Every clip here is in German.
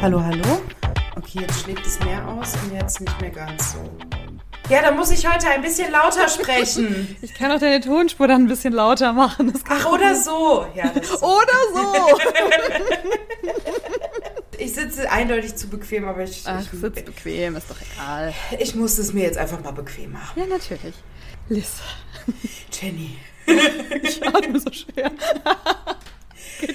Hallo, hallo? Okay, jetzt schlägt es mehr aus und jetzt nicht mehr ganz so. Ja, dann muss ich heute ein bisschen lauter sprechen. Ich kann auch deine Tonspur dann ein bisschen lauter machen. Ach, oder so. Ja, Oder so. ich sitze eindeutig zu bequem, aber ich, Ach, ich, sitz bequem, ist doch egal. ich muss es mir jetzt einfach mal bequem machen. Ja, natürlich. Liz, Jenny. ich atme so schwer.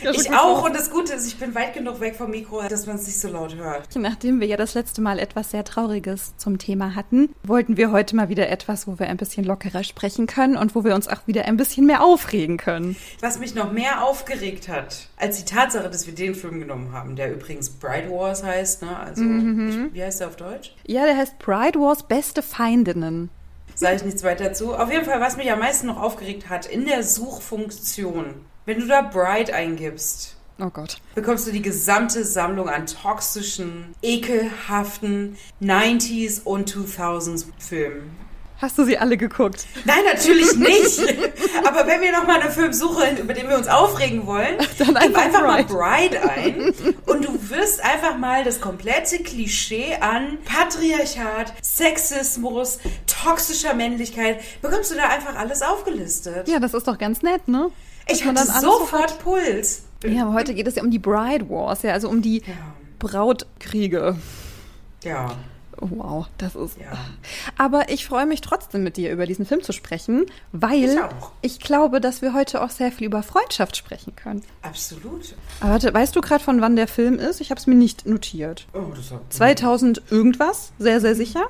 Ja Ich auch und das Gute ist, ich bin weit genug weg vom Mikro, dass man es nicht so laut hört. Nachdem wir ja das letzte Mal etwas sehr Trauriges zum Thema hatten, wollten wir heute mal wieder etwas, wo wir ein bisschen lockerer sprechen können und wo wir uns auch wieder ein bisschen mehr aufregen können. Was mich noch mehr aufgeregt hat, als die Tatsache, dass wir den Film genommen haben, der übrigens Bride Wars heißt, ne? Also, ich, wie heißt der auf Deutsch? Ja, der heißt Pride Wars Beste Feindinnen. Sage ich nichts weiter zu. Auf jeden Fall, was mich am meisten noch aufgeregt hat, in der Suchfunktion, wenn du da Bride eingibst, Oh Gott. bekommst du die gesamte Sammlung an toxischen, ekelhaften 90s und 2000s Filmen. Hast du sie alle geguckt? Nein, natürlich nicht. Aber wenn wir noch mal einen Film suchen, über den wir uns aufregen wollen, Dann gib einfach einfach mal Bride. Bride ein und du wirst einfach mal das komplette Klischee an Patriarchat, Sexismus, toxischer Männlichkeit, bekommst du da einfach alles aufgelistet. Ja, das ist doch ganz nett, ne? Ich hatte sofort hat. Puls. Ja, aber heute geht es ja um die Bride Wars, ja, also um die Ja, Brautkriege. ja. Wow, das ist. Ja. Aber ich freue mich trotzdem mit dir über diesen Film zu sprechen, weil Ich ich glaube, dass wir heute auch sehr viel über Freundschaft sprechen können. absolut. Aber warte, weißt du gerade, von wann der Film ist? Ich habe es mir nicht notiert. Oh, das war 2000 irgendwas, sehr, sehr sicher.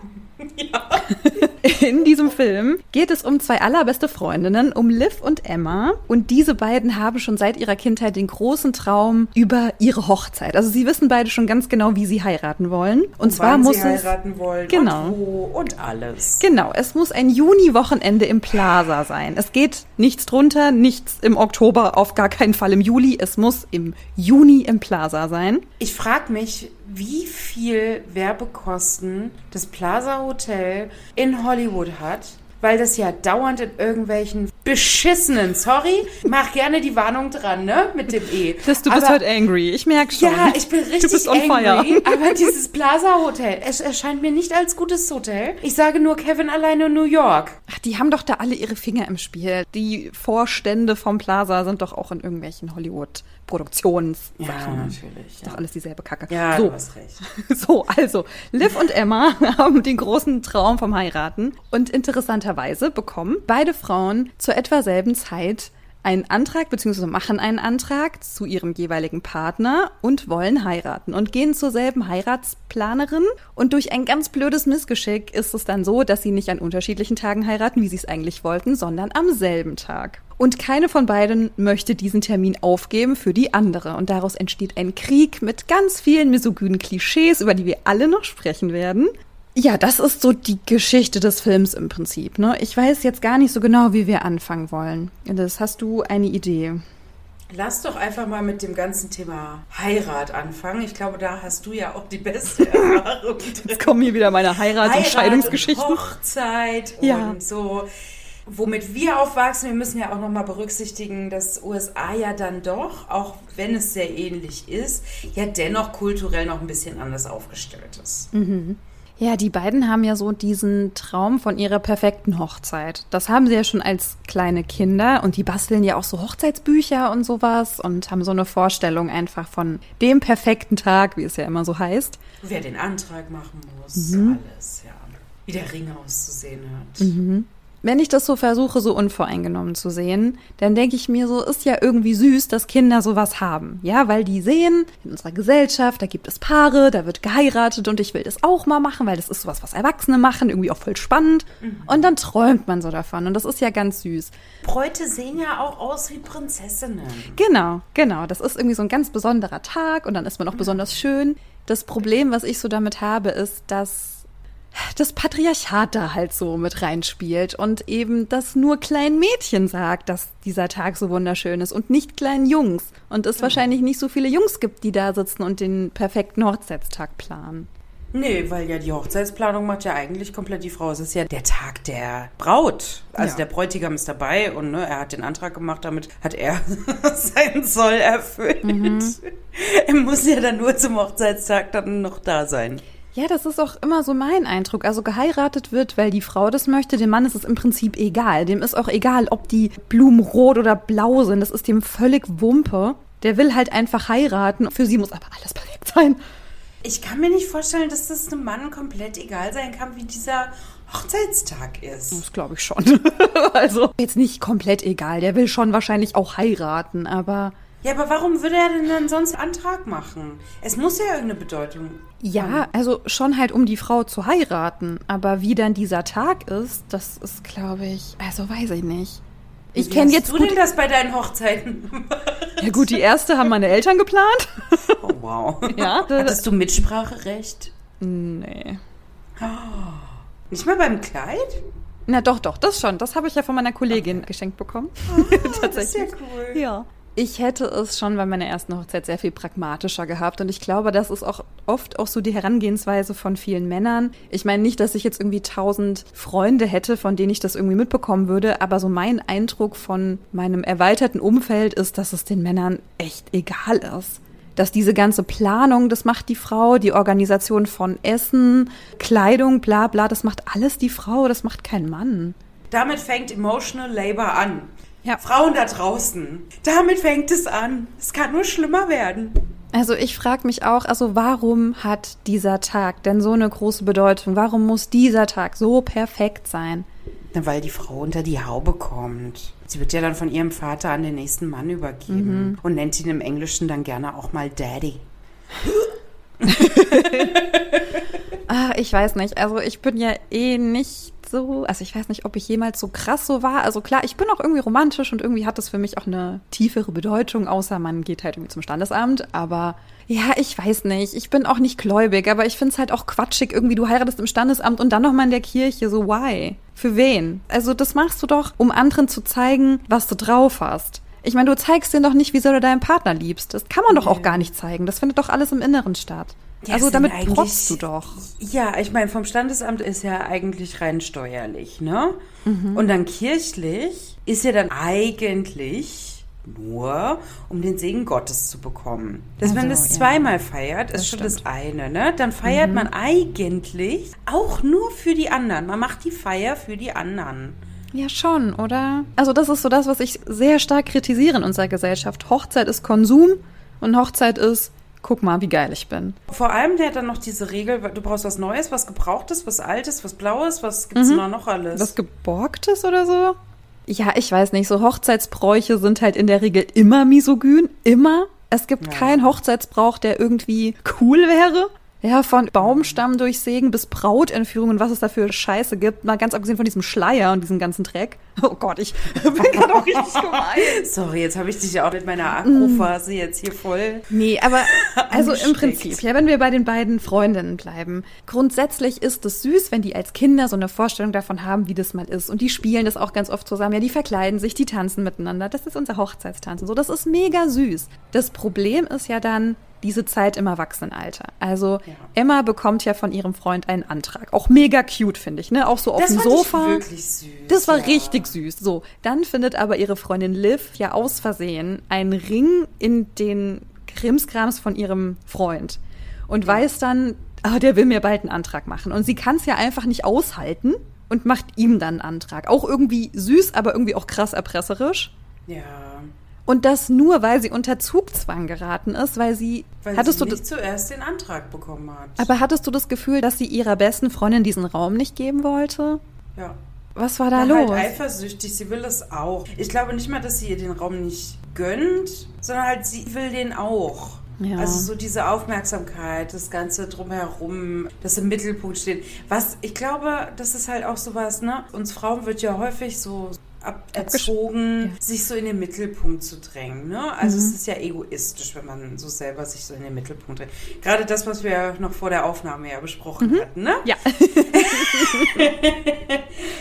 In diesem Film geht es um zwei allerbeste Freundinnen, um Liv und Emma. Und diese beiden haben schon seit ihrer Kindheit den großen Traum über ihre Hochzeit. Also sie wissen beide schon ganz genau, wie sie heiraten wollen. Und zwar wann muss sie es. heiraten wollen Genau. und wo und alles. Genau, es muss ein Juni-Wochenende im Plaza sein. Es geht nichts drunter, nichts im Oktober, auf gar keinen Fall im Juli. Es muss im Juni im Plaza sein. Ich frage mich, wie viel Werbekosten das Plaza Hotel in Hollywood hat, weil das ja dauernd in irgendwelchen beschissenen, sorry, mach gerne die Warnung dran, ne, mit dem E. Das, du bist Aber- heute angry, ich merke schon. Ja, ich bin richtig Du bist on angry, fire. aber dieses Plaza Hotel, es erscheint mir nicht als gutes Hotel. Ich sage nur Kevin alleine in New York. Ach, die haben doch da alle ihre Finger im Spiel. Die Vorstände vom Plaza sind doch auch in irgendwelchen Hollywood-Produktionssachen. natürlich. Doch alles dieselbe Kacke. Ja, so. du hast recht. So, also, Liv und Emma haben den großen Traum vom Heiraten und interessanterweise bekommen beide Frauen zur etwa selben Zeit einen Antrag beziehungsweise machen einen Antrag zu ihrem jeweiligen Partner und wollen heiraten und gehen zur selben Heiratsplanerin und durch ein ganz blödes Missgeschick ist es dann so, dass sie nicht an unterschiedlichen Tagen heiraten, wie sie es eigentlich wollten, sondern am selben Tag. Und keine von beiden möchte diesen Termin aufgeben für die andere. Und daraus entsteht ein Krieg mit ganz vielen misogynen Klischees, über die wir alle noch sprechen werden. Ja, das ist so die Geschichte des Films im Prinzip. Ne? Ich weiß jetzt gar nicht so genau, wie wir anfangen wollen. Das hast du eine Idee? Lass doch einfach mal mit dem ganzen Thema Heirat anfangen. Ich glaube, da hast du ja auch die beste Erfahrung. Jetzt kommen hier wieder meine Heirats- und Scheidungsgeschichten. Und Hochzeit Ja. und so. Womit wir aufwachsen, wir müssen ja auch nochmal berücksichtigen, dass USA ja dann doch, auch wenn es sehr ähnlich ist, ja dennoch kulturell noch ein bisschen anders aufgestellt ist. Ja, die beiden haben ja so diesen Traum von ihrer perfekten Hochzeit. Das haben sie ja schon als kleine Kinder und die basteln ja auch so Hochzeitsbücher und sowas und haben so eine Vorstellung einfach von dem perfekten Tag, wie es ja immer so heißt. Wer den Antrag machen muss, Mhm. alles, ja. Wie der Ring auszusehen hat. Wenn ich das so versuche, so unvoreingenommen zu sehen, dann denke ich mir so, ist ja irgendwie süß, dass Kinder sowas haben. Ja, weil die sehen, in unserer Gesellschaft, da gibt es Paare, da wird geheiratet und ich will das auch mal machen, weil das ist sowas, was Erwachsene machen, irgendwie auch voll spannend. Und dann träumt man so davon und das ist ja ganz süß. Bräute sehen ja auch aus wie Prinzessinnen. Genau, genau. Das ist irgendwie so ein ganz besonderer Tag und dann ist man auch besonders schön. Das Problem, was ich so damit habe, ist, dass das Patriarchat da halt so mit reinspielt und eben das nur kleinen Mädchen sagt, dass dieser Tag so wunderschön ist und nicht kleinen Jungs. Und es wahrscheinlich nicht so viele Jungs gibt, die da sitzen und den perfekten Hochzeitstag planen. Nee, weil ja die Hochzeitsplanung macht ja eigentlich komplett die Frau. Es ist ja der Tag der Braut. Also Ja. der Bräutigam ist dabei und ne, er hat den Antrag gemacht, damit hat er seinen Soll erfüllt. Er muss ja dann nur zum Hochzeitstag dann noch da sein. Ja, das ist auch immer so mein Eindruck. Also geheiratet wird, weil die Frau das möchte. Dem Mann ist es im Prinzip egal. Dem ist auch egal, ob die Blumen rot oder blau sind. Das ist dem völlig Wumpe. Der will halt einfach heiraten. Für sie muss aber alles perfekt sein. Ich kann mir nicht vorstellen, dass das einem Mann komplett egal sein kann, wie dieser Hochzeitstag ist. Das glaube ich schon. also jetzt nicht komplett egal. Der will schon wahrscheinlich auch heiraten, aber Ja, aber warum würde er denn dann sonst Antrag machen? Es muss ja irgendeine Bedeutung. ja, also schon halt um die Frau zu heiraten. Aber wie dann dieser Tag ist, das ist, glaube ich, also weiß ich nicht. Ich Wie kenne hast jetzt du gut, denn das bei deinen Hochzeiten? ja gut, die erste haben meine Eltern geplant. Oh, wow. Ja. Hattest du Mitspracherecht? Nee. Nicht mal beim Kleid? Na doch, doch, das schon. Das habe ich ja von meiner Kollegin geschenkt bekommen. Das ist ja cool. Ja. Ich hätte es schon bei meiner ersten Hochzeit sehr viel pragmatischer gehabt und ich glaube, das ist auch oft auch so die Herangehensweise von vielen Männern. Ich meine nicht, dass ich jetzt irgendwie tausend Freunde hätte, von denen ich das irgendwie mitbekommen würde, aber so mein Eindruck von meinem erweiterten Umfeld ist, dass es den Männern echt egal ist. Dass diese ganze Planung, das macht die Frau, die Organisation von Essen, Kleidung, bla bla, das macht alles die Frau, das macht kein Mann. Damit fängt Emotional Labor an. Ja. Frauen da draußen. Damit fängt es an. Es kann nur schlimmer werden. Also ich frage mich auch, also warum hat dieser Tag denn so eine große Bedeutung? Warum muss dieser Tag so perfekt sein? Na, weil die Frau unter die Haube kommt. Sie wird ja dann von ihrem Vater an den nächsten Mann übergeben und nennt ihn im Englischen dann gerne auch mal Daddy. Ah, ich weiß nicht. Also ich bin ja eh nicht so, also ich weiß nicht, ob ich jemals so krass so war. Also klar, ich bin auch irgendwie romantisch und irgendwie hat das für mich auch eine tiefere Bedeutung, außer man geht halt irgendwie zum Standesamt. Aber ja, ich weiß nicht. Ich bin auch nicht gläubig, aber ich finde es halt auch quatschig, irgendwie du heiratest im Standesamt und dann nochmal in der Kirche. So, why? Für wen? Also das machst du doch, um anderen zu zeigen, was du drauf hast. Ich meine, du zeigst denen doch nicht, wie sehr du deinen Partner liebst. Das kann man doch auch gar nicht zeigen. Das findet doch alles im Inneren statt. Ja, also damit protzt du doch. Ja, ich meine, vom Standesamt ist ja eigentlich rein steuerlich, ne? Und dann kirchlich ist ja dann eigentlich nur, um den Segen Gottes zu bekommen. Dass Also, man das ja. zweimal feiert, ist Das schon stimmt. das eine, ne? Dann feiert man eigentlich auch nur für die anderen. Man macht die Feier für die anderen. Ja, schon, oder? Also das ist so das, was ich sehr stark kritisiere in unserer Gesellschaft. Hochzeit ist Konsum und Hochzeit ist, guck mal, wie geil ich bin. Vor allem, der hat dann noch diese Regel, du brauchst was Neues, was Gebrauchtes, was Altes, was Blaues, was gibt's da noch alles? Was Geborgtes oder so? Ja, ich weiß nicht, so Hochzeitsbräuche sind halt in der Regel immer misogyn, immer. Es gibt Ja. keinen Hochzeitsbrauch, der irgendwie cool wäre. Ja, von Baumstamm durchsägen bis Brautentführungen, was es da für Scheiße gibt. Mal ganz abgesehen von diesem Schleier und diesem ganzen Dreck. Oh Gott, ich bin gerade auch richtig gemein. Sorry, jetzt habe ich dich ja auch mit meiner Akrophase jetzt hier voll. Nee, aber also im. Prinzip, ja, wenn wir bei den beiden Freundinnen bleiben. Grundsätzlich ist es süß, wenn die als Kinder so eine Vorstellung davon haben, wie das mal ist. Und die spielen das auch ganz oft zusammen. Ja, die verkleiden sich, die tanzen miteinander. Das ist unser Hochzeitstanz und so. Das ist mega süß. Das Problem ist ja dann diese Zeit im Erwachsenenalter. Also Ja. Emma bekommt ja von ihrem Freund einen Antrag. Auch mega cute, finde ich, ne? Auch so auf Das dem Sofa. ich wirklich süß. Das war ja. richtig süß. So, dann findet aber ihre Freundin Liv ja aus Versehen einen Ring in den Krimskrams von ihrem Freund und weiß dann, ah, der will mir bald einen Antrag machen. Und sie kann es ja einfach nicht aushalten und macht ihm dann einen Antrag. Auch irgendwie süß, aber irgendwie auch krass erpresserisch. Ja. Und das nur, weil sie unter Zugzwang geraten ist, weil sie. Weil hattest sie du nicht zuerst den Antrag bekommen hat. aber hattest du das Gefühl, dass sie ihrer besten Freundin diesen Raum nicht geben wollte? ja. Was war da Na, los? halt eifersüchtig, sie will das auch. Ich glaube nicht mal, dass sie ihr den Raum nicht gönnt, sondern halt sie will den auch. Ja. Also so diese Aufmerksamkeit, das Ganze drumherum, das im Mittelpunkt steht. Was, ich glaube, das ist halt auch sowas, ne? Uns Frauen wird ja häufig so aberzogen, sich so in den Mittelpunkt zu drängen. Ne? Also Mhm. es ist ja egoistisch, wenn man so selber sich so in den Mittelpunkt drängt. Gerade das, was wir noch vor der Aufnahme ja besprochen Mhm. hatten. Ne? ja.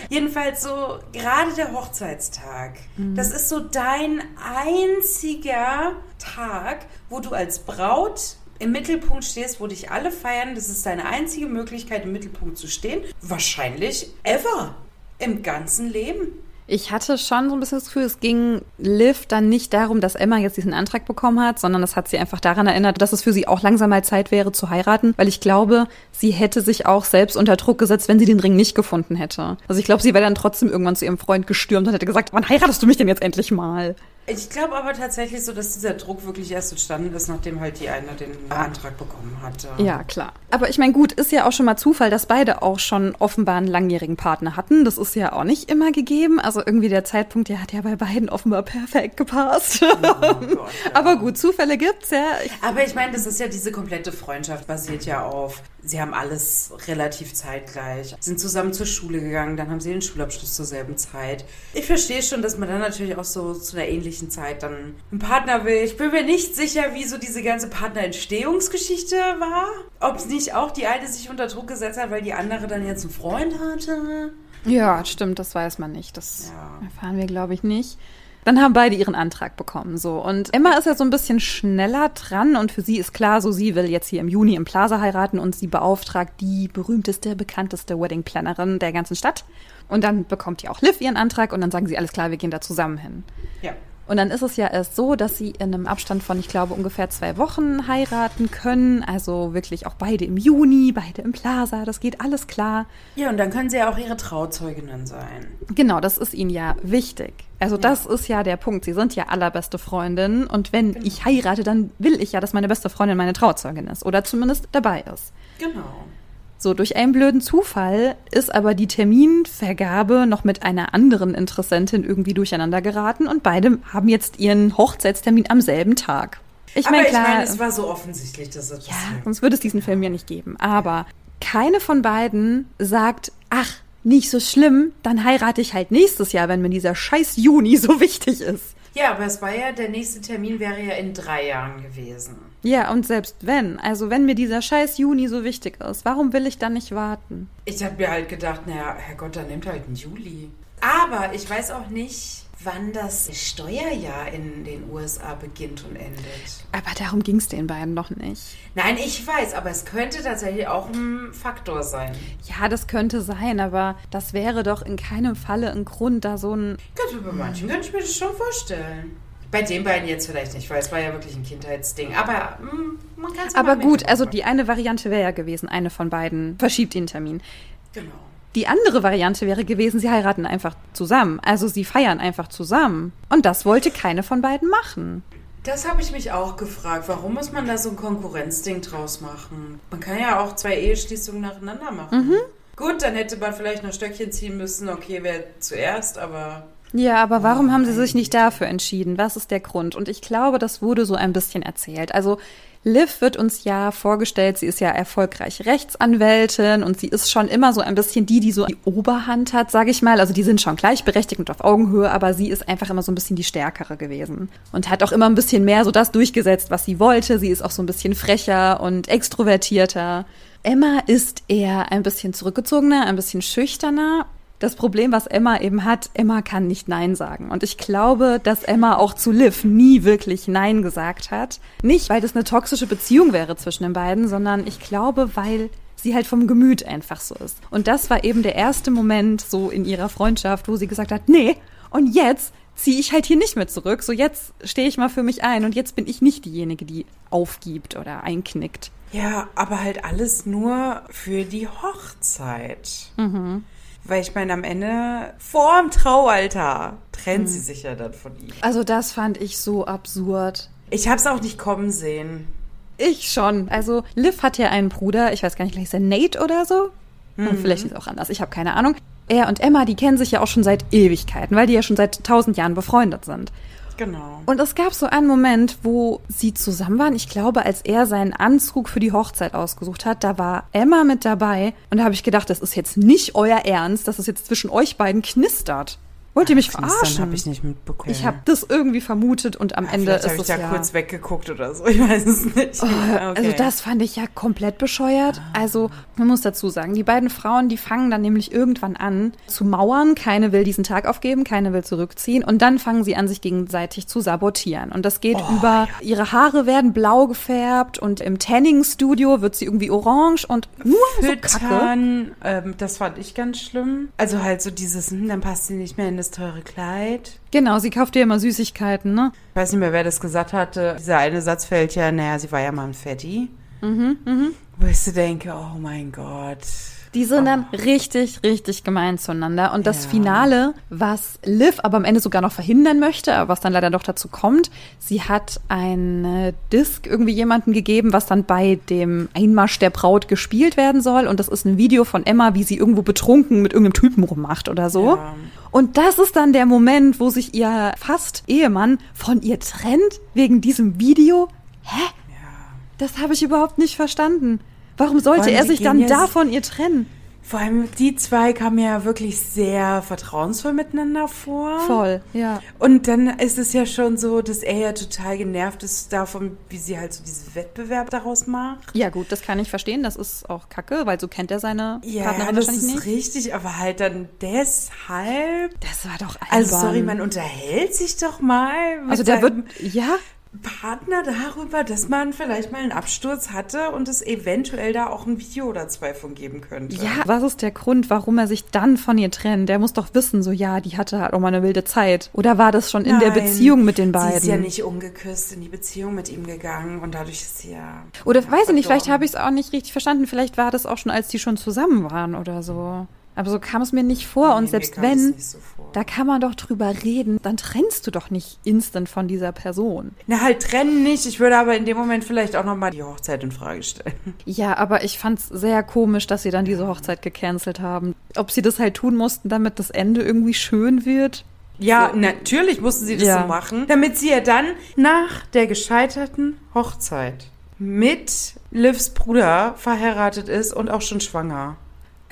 Jedenfalls so, gerade der Hochzeitstag, Mhm. das ist so dein einziger Tag, wo du als Braut im Mittelpunkt stehst, wo dich alle feiern. Das ist deine einzige Möglichkeit, im Mittelpunkt zu stehen. Wahrscheinlich ever. Im ganzen Leben. Ich hatte schon so ein bisschen das Gefühl, es ging Liv dann nicht darum, dass Emma jetzt diesen Antrag bekommen hat, sondern es hat sie einfach daran erinnert, dass es für sie auch langsam mal Zeit wäre zu heiraten, weil ich glaube, sie hätte sich auch selbst unter Druck gesetzt, wenn sie den Ring nicht gefunden hätte. Also ich glaube, sie wäre dann trotzdem irgendwann zu ihrem Freund gestürmt und hätte gesagt, wann heiratest du mich denn jetzt endlich mal? Ich glaube aber tatsächlich so, dass dieser Druck wirklich erst entstanden ist, nachdem halt die eine den Antrag bekommen hatte. Ja, klar. Aber ich meine, gut, ist ja auch schon mal Zufall, dass beide auch schon offenbar einen langjährigen Partner hatten. Das ist ja auch nicht immer gegeben. Also irgendwie der Zeitpunkt, der hat ja bei beiden offenbar perfekt gepasst. Oh Gott, ja. Aber gut, Zufälle gibt's ja. Ich aber ich meine, das ist ja diese komplette Freundschaft basiert ja auf Sie haben alles relativ zeitgleich, sind zusammen zur Schule gegangen, dann haben sie den Schulabschluss zur selben Zeit. Ich verstehe schon, dass man dann natürlich auch so zu einer ähnlichen Zeit dann einen Partner will. Ich bin mir nicht sicher, wie so diese ganze Partnerentstehungsgeschichte war. Ob es nicht auch die eine sich unter Druck gesetzt hat, weil die andere dann jetzt einen Freund hatte. Ja, stimmt, das weiß man nicht. Das ja. erfahren wir, glaube ich, nicht. Dann haben beide ihren Antrag bekommen, so. Und Emma ist ja so ein bisschen schneller dran und für sie ist klar, so sie will jetzt hier im Juni im Plaza heiraten und sie beauftragt die berühmteste, bekannteste Wedding-Plannerin der ganzen Stadt. Und dann bekommt ja auch Liv ihren Antrag und dann sagen sie, alles klar, wir gehen da zusammen hin. Ja. Und dann ist es ja erst so, dass sie in einem Abstand von, ich glaube, ungefähr zwei Wochen heiraten können. Also wirklich auch beide im Juni, beide im Plaza. Das geht alles klar. Ja, und dann können sie ja auch ihre Trauzeuginnen sein. Genau, das ist ihnen ja wichtig. Also ja. das ist ja der Punkt. Sie sind ja allerbeste Freundinnen. Und wenn genau. ich heirate, dann will ich ja, dass meine beste Freundin meine Trauzeugin ist. Oder zumindest dabei ist. Genau. So, durch einen blöden Zufall ist aber die Terminvergabe noch mit einer anderen Interessentin irgendwie durcheinander geraten und beide haben jetzt ihren Hochzeitstermin am selben Tag. Ich meine, klar. Ich mein, es war so offensichtlich, dass es. Ja, sonst würde es diesen Film ja nicht geben. Aber keine von beiden sagt, ach, nicht so schlimm, dann heirate ich halt nächstes Jahr, wenn mir dieser scheiß Juni so wichtig ist. Ja, aber es war ja, der nächste Termin wäre ja in drei Jahren gewesen. Ja, und selbst wenn, also wenn mir dieser scheiß Juni so wichtig ist, warum will ich dann nicht warten? Ich habe mir halt gedacht, naja, Herrgott, dann nimmt halt einen Juli. Aber ich weiß auch nicht, wann das Steuerjahr in den USA beginnt und endet. Aber darum ging es den beiden noch nicht. Nein, ich weiß, aber es könnte tatsächlich auch ein Faktor sein. Ja, das könnte sein, aber das wäre doch in keinem Falle ein Grund, da so ein. Ganz bei manchen kann ich mir das schon vorstellen. Bei den beiden jetzt vielleicht nicht, weil es war ja wirklich ein Kindheitsding. Aber mh, hm, man kann es Aber gut, also die eine Variante wäre ja gewesen, eine von beiden verschiebt den Termin. Genau. Die andere Variante wäre gewesen, sie heiraten einfach zusammen. Also sie feiern einfach zusammen. Und das wollte keine von beiden machen. Das habe ich mich auch gefragt. Warum muss man da so ein Konkurrenzding draus machen? Man kann ja auch zwei Eheschließungen nacheinander machen. Mhm. Gut, dann hätte man vielleicht noch Stöckchen ziehen müssen. Okay, wer zuerst, aber. Ja, aber warum oh, haben sie sich nicht dafür entschieden? Was ist der Grund? Und ich glaube, das wurde so ein bisschen erzählt. Also Liv wird uns ja vorgestellt, sie ist ja erfolgreich Rechtsanwältin und sie ist schon immer so ein bisschen die, die so die Oberhand hat, sage ich mal. Also die sind schon gleichberechtigt und auf Augenhöhe, aber sie ist einfach immer so ein bisschen die Stärkere gewesen und hat auch immer ein bisschen mehr so das durchgesetzt, was sie wollte. Sie ist auch so ein bisschen frecher und extrovertierter. Emma ist eher ein bisschen zurückgezogener, ein bisschen schüchterner das Problem, was Emma eben hat, Emma kann nicht Nein sagen. Und ich glaube, dass Emma auch zu Liv nie wirklich Nein gesagt hat. Nicht, weil das eine toxische Beziehung wäre zwischen den beiden, sondern ich glaube, weil sie halt vom Gemüt einfach so ist. Und das war eben der erste Moment so in ihrer Freundschaft, wo sie gesagt hat, nee, und jetzt ziehe ich halt hier nicht mehr zurück. So jetzt stehe ich mal für mich ein und jetzt bin ich nicht diejenige, die aufgibt oder einknickt. Ja, aber halt alles nur für die Hochzeit. Mhm. Weil ich meine, am Ende, vor dem Traualter, trennt mhm. sie sich ja dann von ihm. Also das fand ich so absurd. Ich habe es auch nicht kommen sehen. Ich schon. Also Liv hat ja einen Bruder, ich weiß gar nicht, vielleicht ist er Nate oder so. Mhm. Und vielleicht ist es auch anders, ich habe keine Ahnung. Er und Emma, die kennen sich ja auch schon seit Ewigkeiten, weil die ja schon seit tausend Jahren befreundet sind. Genau. Und es gab so einen Moment, wo sie zusammen waren. Ich glaube, als er seinen Anzug für die Hochzeit ausgesucht hat, da war Emma mit dabei. Und da habe ich gedacht, das ist jetzt nicht euer Ernst, dass es jetzt zwischen euch beiden knistert. Wollt ihr mich Knistern verarschen? habe ich nicht mitbekommen. Ich habe das irgendwie vermutet und am Ende Vielleicht ist habe ich es da ja. kurz weggeguckt oder so. Ich weiß es nicht. Oh, Okay. Also das fand ich ja komplett bescheuert. Also man muss dazu sagen, die beiden Frauen, die fangen dann nämlich irgendwann an zu mauern. Keine will diesen Tag aufgeben, keine will zurückziehen. Und dann fangen sie an, sich gegenseitig zu sabotieren. Und das geht Oh, über, ihre Haare werden blau gefärbt und im Tanning-Studio wird sie irgendwie orange und nur so Kacke. Füttern, ähm, das fand ich ganz schlimm. Also halt so dieses, hm, dann passt sie nicht mehr in das teure Kleid. Genau, sie kauft ja immer Süßigkeiten, ne? Ich weiß nicht mehr, wer das gesagt hatte. Dieser eine Satz fällt ja, naja, sie war ja mal ein Fetti. Mhm, Wo ich so denke, oh mein Gott. Die sind dann richtig, richtig gemein zueinander. Und das Ja. Finale, was Liv aber am Ende sogar noch verhindern möchte, aber was dann leider doch dazu kommt, sie hat eine Disc irgendwie jemandem gegeben, was dann bei dem Einmarsch der Braut gespielt werden soll. Und das ist ein Video von Emma, wie sie irgendwo betrunken mit irgendeinem Typen rummacht oder so. Ja. Und das ist dann der Moment, wo sich ihr fast Ehemann von ihr trennt wegen diesem Video. Hä? Das habe ich überhaupt nicht verstanden. Warum sollte allem, er sich dann ja- da von ihr trennen? Vor allem die zwei kamen ja wirklich sehr vertrauensvoll miteinander vor. Voll, ja. Und dann ist es ja schon so, dass er ja total genervt ist davon, wie sie halt so diesen Wettbewerb daraus macht. Ja, gut, das kann ich verstehen. Das ist auch kacke, weil so kennt er seine Ja, Partnerin das wahrscheinlich ist nicht. richtig, aber halt dann deshalb. Das war doch albern. Also sorry, man unterhält sich doch mal Also der wird, ja, Partner darüber, dass man vielleicht mal einen Absturz hatte und es eventuell da auch ein Video oder zwei von geben könnte. ja, was ist der Grund, warum er sich dann von ihr trennt? Der muss doch wissen, so ja, die hatte halt auch mal eine wilde Zeit. Oder war das schon in der Beziehung mit den beiden? Sie ist ja nicht ungeküsst in die Beziehung mit ihm gegangen und dadurch ist sie ja. Oder weiß ich nicht, vielleicht habe ich es auch nicht richtig verstanden. Vielleicht war das auch schon, als die schon zusammen waren oder so. Aber so kam es mir nicht vor. Nee, und selbst wenn, so da kann man doch drüber reden, dann trennst du doch nicht instant von dieser Person. Na, halt trennen nicht. Ich würde aber in dem Moment vielleicht auch nochmal die Hochzeit in Frage stellen. Ja, aber ich fand's sehr komisch, dass sie dann diese Hochzeit gecancelt haben. Ob sie das halt tun mussten, damit das Ende irgendwie schön wird? Ja, So. natürlich mussten sie das Ja. so machen, damit sie ja dann nach der gescheiterten Hochzeit mit Livs Bruder verheiratet ist und auch schon schwanger.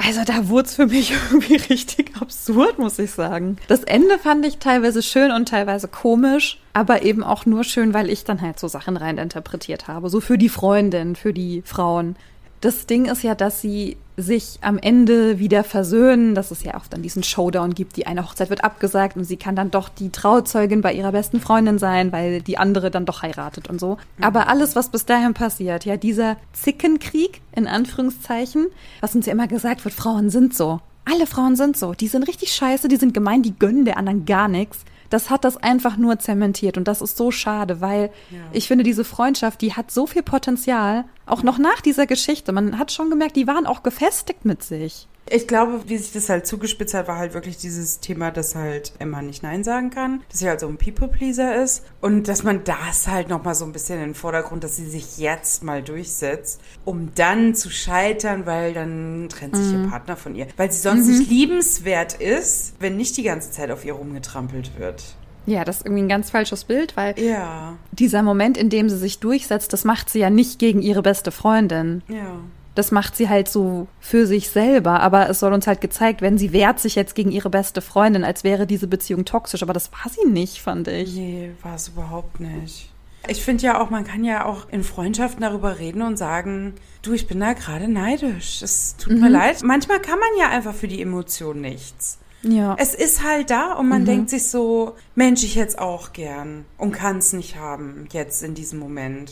Also da wurde es für mich irgendwie richtig absurd, muss ich sagen. Das Ende fand ich teilweise schön und teilweise komisch, aber eben auch nur schön, weil ich dann halt so Sachen rein interpretiert habe. So für die Freundin, für die Frauen. Das Ding ist ja, dass sie sich am Ende wieder versöhnen, dass es ja auch dann diesen Showdown gibt. Die eine Hochzeit wird abgesagt und sie kann dann doch die Trauzeugin bei ihrer besten Freundin sein, weil die andere dann doch heiratet und so. Aber alles, was bis dahin passiert, ja, dieser Zickenkrieg, in Anführungszeichen, was uns ja immer gesagt wird, Frauen sind so. Alle Frauen sind so. Die sind richtig scheiße, die sind gemein, die gönnen der anderen gar nichts. Das hat das einfach nur zementiert und das ist so schade, weil ich finde, diese Freundschaft, die hat so viel Potenzial, auch noch nach dieser Geschichte. Man hat schon gemerkt, die waren auch gefestigt mit sich. Ich glaube, wie sich das halt zugespitzt hat, war halt wirklich dieses Thema, dass halt Emma nicht Nein sagen kann, dass sie halt so ein People-Pleaser ist und dass man das halt nochmal so ein bisschen in den Vordergrund, dass sie sich jetzt mal durchsetzt, um dann zu scheitern, weil dann trennt sich ihr Partner von ihr. Weil sie sonst nicht liebenswert ist, wenn nicht die ganze Zeit auf ihr rumgetrampelt wird. Ja, das ist irgendwie ein ganz falsches Bild, weil Ja, dieser Moment, in dem sie sich durchsetzt, das macht sie ja nicht gegen ihre beste Freundin. ja. Das macht sie halt so für sich selber, aber es soll uns halt gezeigt werden, sie wehrt sich jetzt gegen ihre beste Freundin, als wäre diese Beziehung toxisch, aber das war sie nicht, fand ich. Nee, war es überhaupt nicht. Ich finde ja auch, man kann ja auch in Freundschaften darüber reden und sagen, du, ich bin da gerade neidisch. Es tut mir leid. Manchmal kann man ja einfach für die Emotion nichts. Ja. Es ist halt da und man denkt sich so, Mensch, ich hätte es auch gern und kann es nicht haben jetzt in diesem Moment.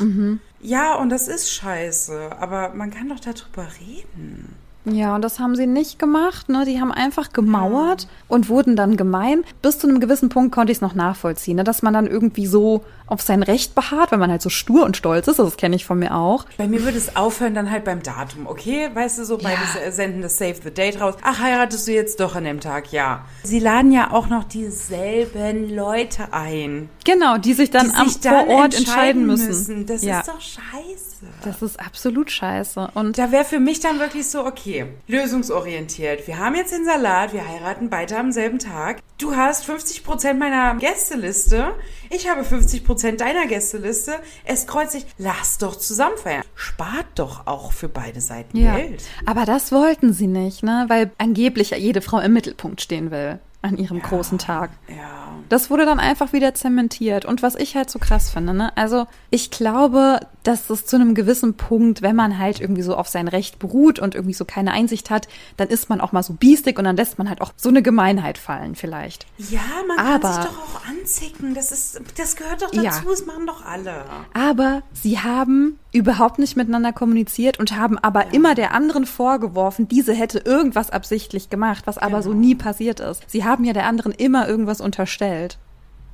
Ja, und das ist scheiße, aber man kann doch darüber reden. Ja, und das haben sie nicht gemacht, ne? Die haben einfach gemauert und wurden dann gemein. Bis zu einem gewissen Punkt konnte ich es noch nachvollziehen, ne? dass man dann irgendwie so auf sein Recht beharrt, weil man halt so stur und stolz ist. Das kenne ich von mir auch. Bei mir würde es aufhören dann halt beim Datum, okay? Weißt du, so beide Ja. senden das Save the Date raus. Ach, heiratest du jetzt doch an dem Tag? Ja. Sie laden ja auch noch dieselben Leute ein, Genau, die sich dann die am sich dann vor Ort entscheiden müssen. Das ja, ist doch scheiße. das ist absolut scheiße. Und Da wäre für mich dann wirklich so, okay, lösungsorientiert. Wir haben jetzt den Salat, wir heiraten beide am selben Tag. Du hast 50% meiner Gästeliste, ich habe 50% deiner Gästeliste. Es kreuzt sich, lass doch zusammen feiern. Spart doch auch für beide Seiten ja, Geld. aber das wollten sie nicht, ne? Weil angeblich ja jede Frau im Mittelpunkt stehen will. an ihrem großen Tag. Ja. Das wurde dann einfach wieder zementiert. Und was ich halt so krass finde, ne? Also ich glaube, dass es zu einem gewissen Punkt, wenn man halt irgendwie so auf sein Recht beruht und irgendwie so keine Einsicht hat, dann ist man auch mal so biestig und dann lässt man halt auch so eine Gemeinheit fallen vielleicht. Ja, man Aber- kann sich doch auch anzicken. Das ist, das gehört doch dazu. Ja. Das machen doch alle. Aber sie haben überhaupt nicht miteinander kommuniziert und haben aber immer der anderen vorgeworfen, diese hätte irgendwas absichtlich gemacht, was aber so nie passiert ist. Sie haben ja der anderen immer irgendwas unterstellt.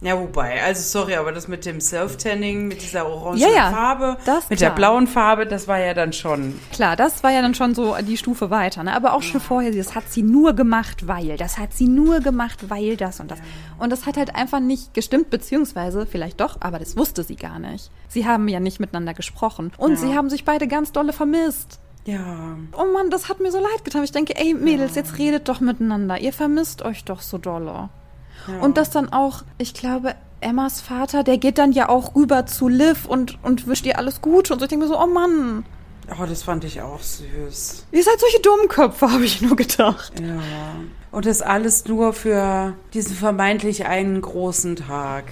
Ja, wobei, also sorry, aber das mit dem Self-Tanning, mit dieser orangen Ja, ja, Farbe, das mit klar. der blauen Farbe, das war ja dann schon. Klar, das war ja dann schon so die Stufe weiter, ne? Aber auch schon vorher, das hat sie nur gemacht, weil, das hat sie nur gemacht, weil das und das. Und das hat halt einfach nicht gestimmt, beziehungsweise vielleicht doch, aber das wusste sie gar nicht. Sie haben ja nicht miteinander gesprochen und sie haben sich beide ganz dolle vermisst. Ja. Oh Mann, das hat mir so leid getan. Ich denke, ey Mädels, jetzt redet doch miteinander. Ihr vermisst euch doch so dolle. Ja. Und das dann auch, ich glaube, Emmas Vater, der geht dann ja auch rüber zu Liv und, und wünscht ihr alles Gute. Und so, ich denke mir so, oh Mann, Oh, das fand ich auch süß. ihr seid solche Dummköpfe, habe ich nur gedacht. Ja. Und das alles nur für diesen vermeintlich einen großen Tag.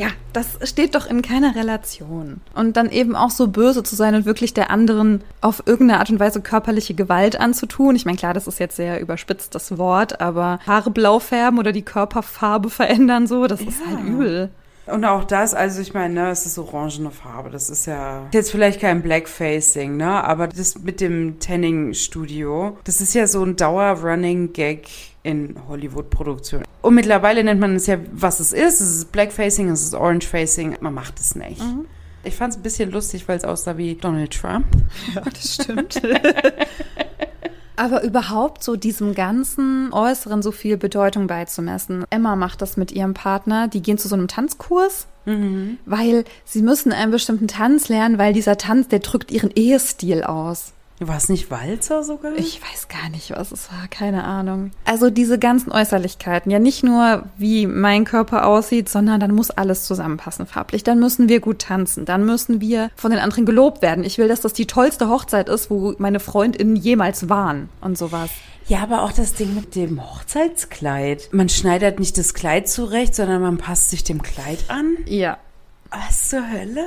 Ja, das steht doch in keiner Relation. Und dann eben auch so böse zu sein und wirklich der anderen auf irgendeine Art und Weise körperliche Gewalt anzutun. Ich meine, klar, das ist jetzt sehr überspitzt, das Wort, aber Haare blau färben oder die Körperfarbe verändern, so, das ist Ja. halt übel. Und auch das, also ich meine, ne, es ist orangene Farbe, das ist ja jetzt vielleicht kein Blackfacing, ne, aber das mit dem Tanning-Studio, das ist ja so ein Dauer-Running-Gag in Hollywood-Produktionen. Und mittlerweile nennt man es ja, was es ist. Es ist Blackfacing, es ist Orangefacing, man macht es nicht. Ich fand es ein bisschen lustig, weil es aussah wie Donald Trump. Ja, das stimmt. Aber überhaupt so diesem ganzen Äußeren so viel Bedeutung beizumessen. Emma macht das mit ihrem Partner. Die gehen zu so einem Tanzkurs, weil sie müssen einen bestimmten Tanz lernen, weil dieser Tanz, der drückt ihren Ehestil aus. War es nicht Walzer sogar? Ich weiß gar nicht, was es war, keine Ahnung. Also diese ganzen Äußerlichkeiten, ja nicht nur wie mein Körper aussieht, sondern dann muss alles zusammenpassen farblich. Dann müssen wir gut tanzen, dann müssen wir von den anderen gelobt werden. Ich will, dass das die tollste Hochzeit ist, wo meine Freundinnen jemals waren und sowas. Ja, aber auch das Ding mit dem Hochzeitskleid. Man schneidet nicht das Kleid zurecht, sondern man passt sich dem Kleid an. Ja. Was zur Hölle?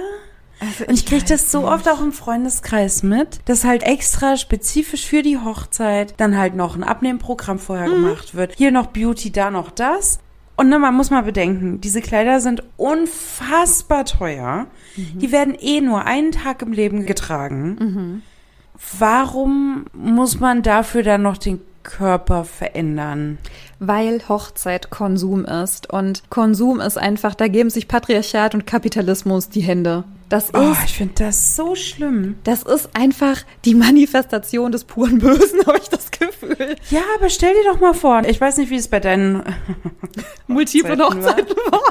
Also Und ich kriege das so oft auch im Freundeskreis mit, dass halt extra spezifisch für die Hochzeit dann halt noch ein Abnehmprogramm vorher gemacht wird. Hier noch Beauty, da noch das. Und ne, man muss mal bedenken, diese Kleider sind unfassbar teuer. Die werden eh nur einen Tag im Leben getragen. Warum muss man dafür dann noch den Körper verändern? Weil Hochzeit Konsum ist. Und Konsum ist einfach, da geben sich Patriarchat und Kapitalismus die Hände. Das ist, Oh, ich finde das so schlimm. das ist einfach die Manifestation des puren Bösen, habe ich das Gefühl. Ja, aber stell dir doch mal vor, ich weiß nicht, wie es bei deinen Multiple Hochzeiten war.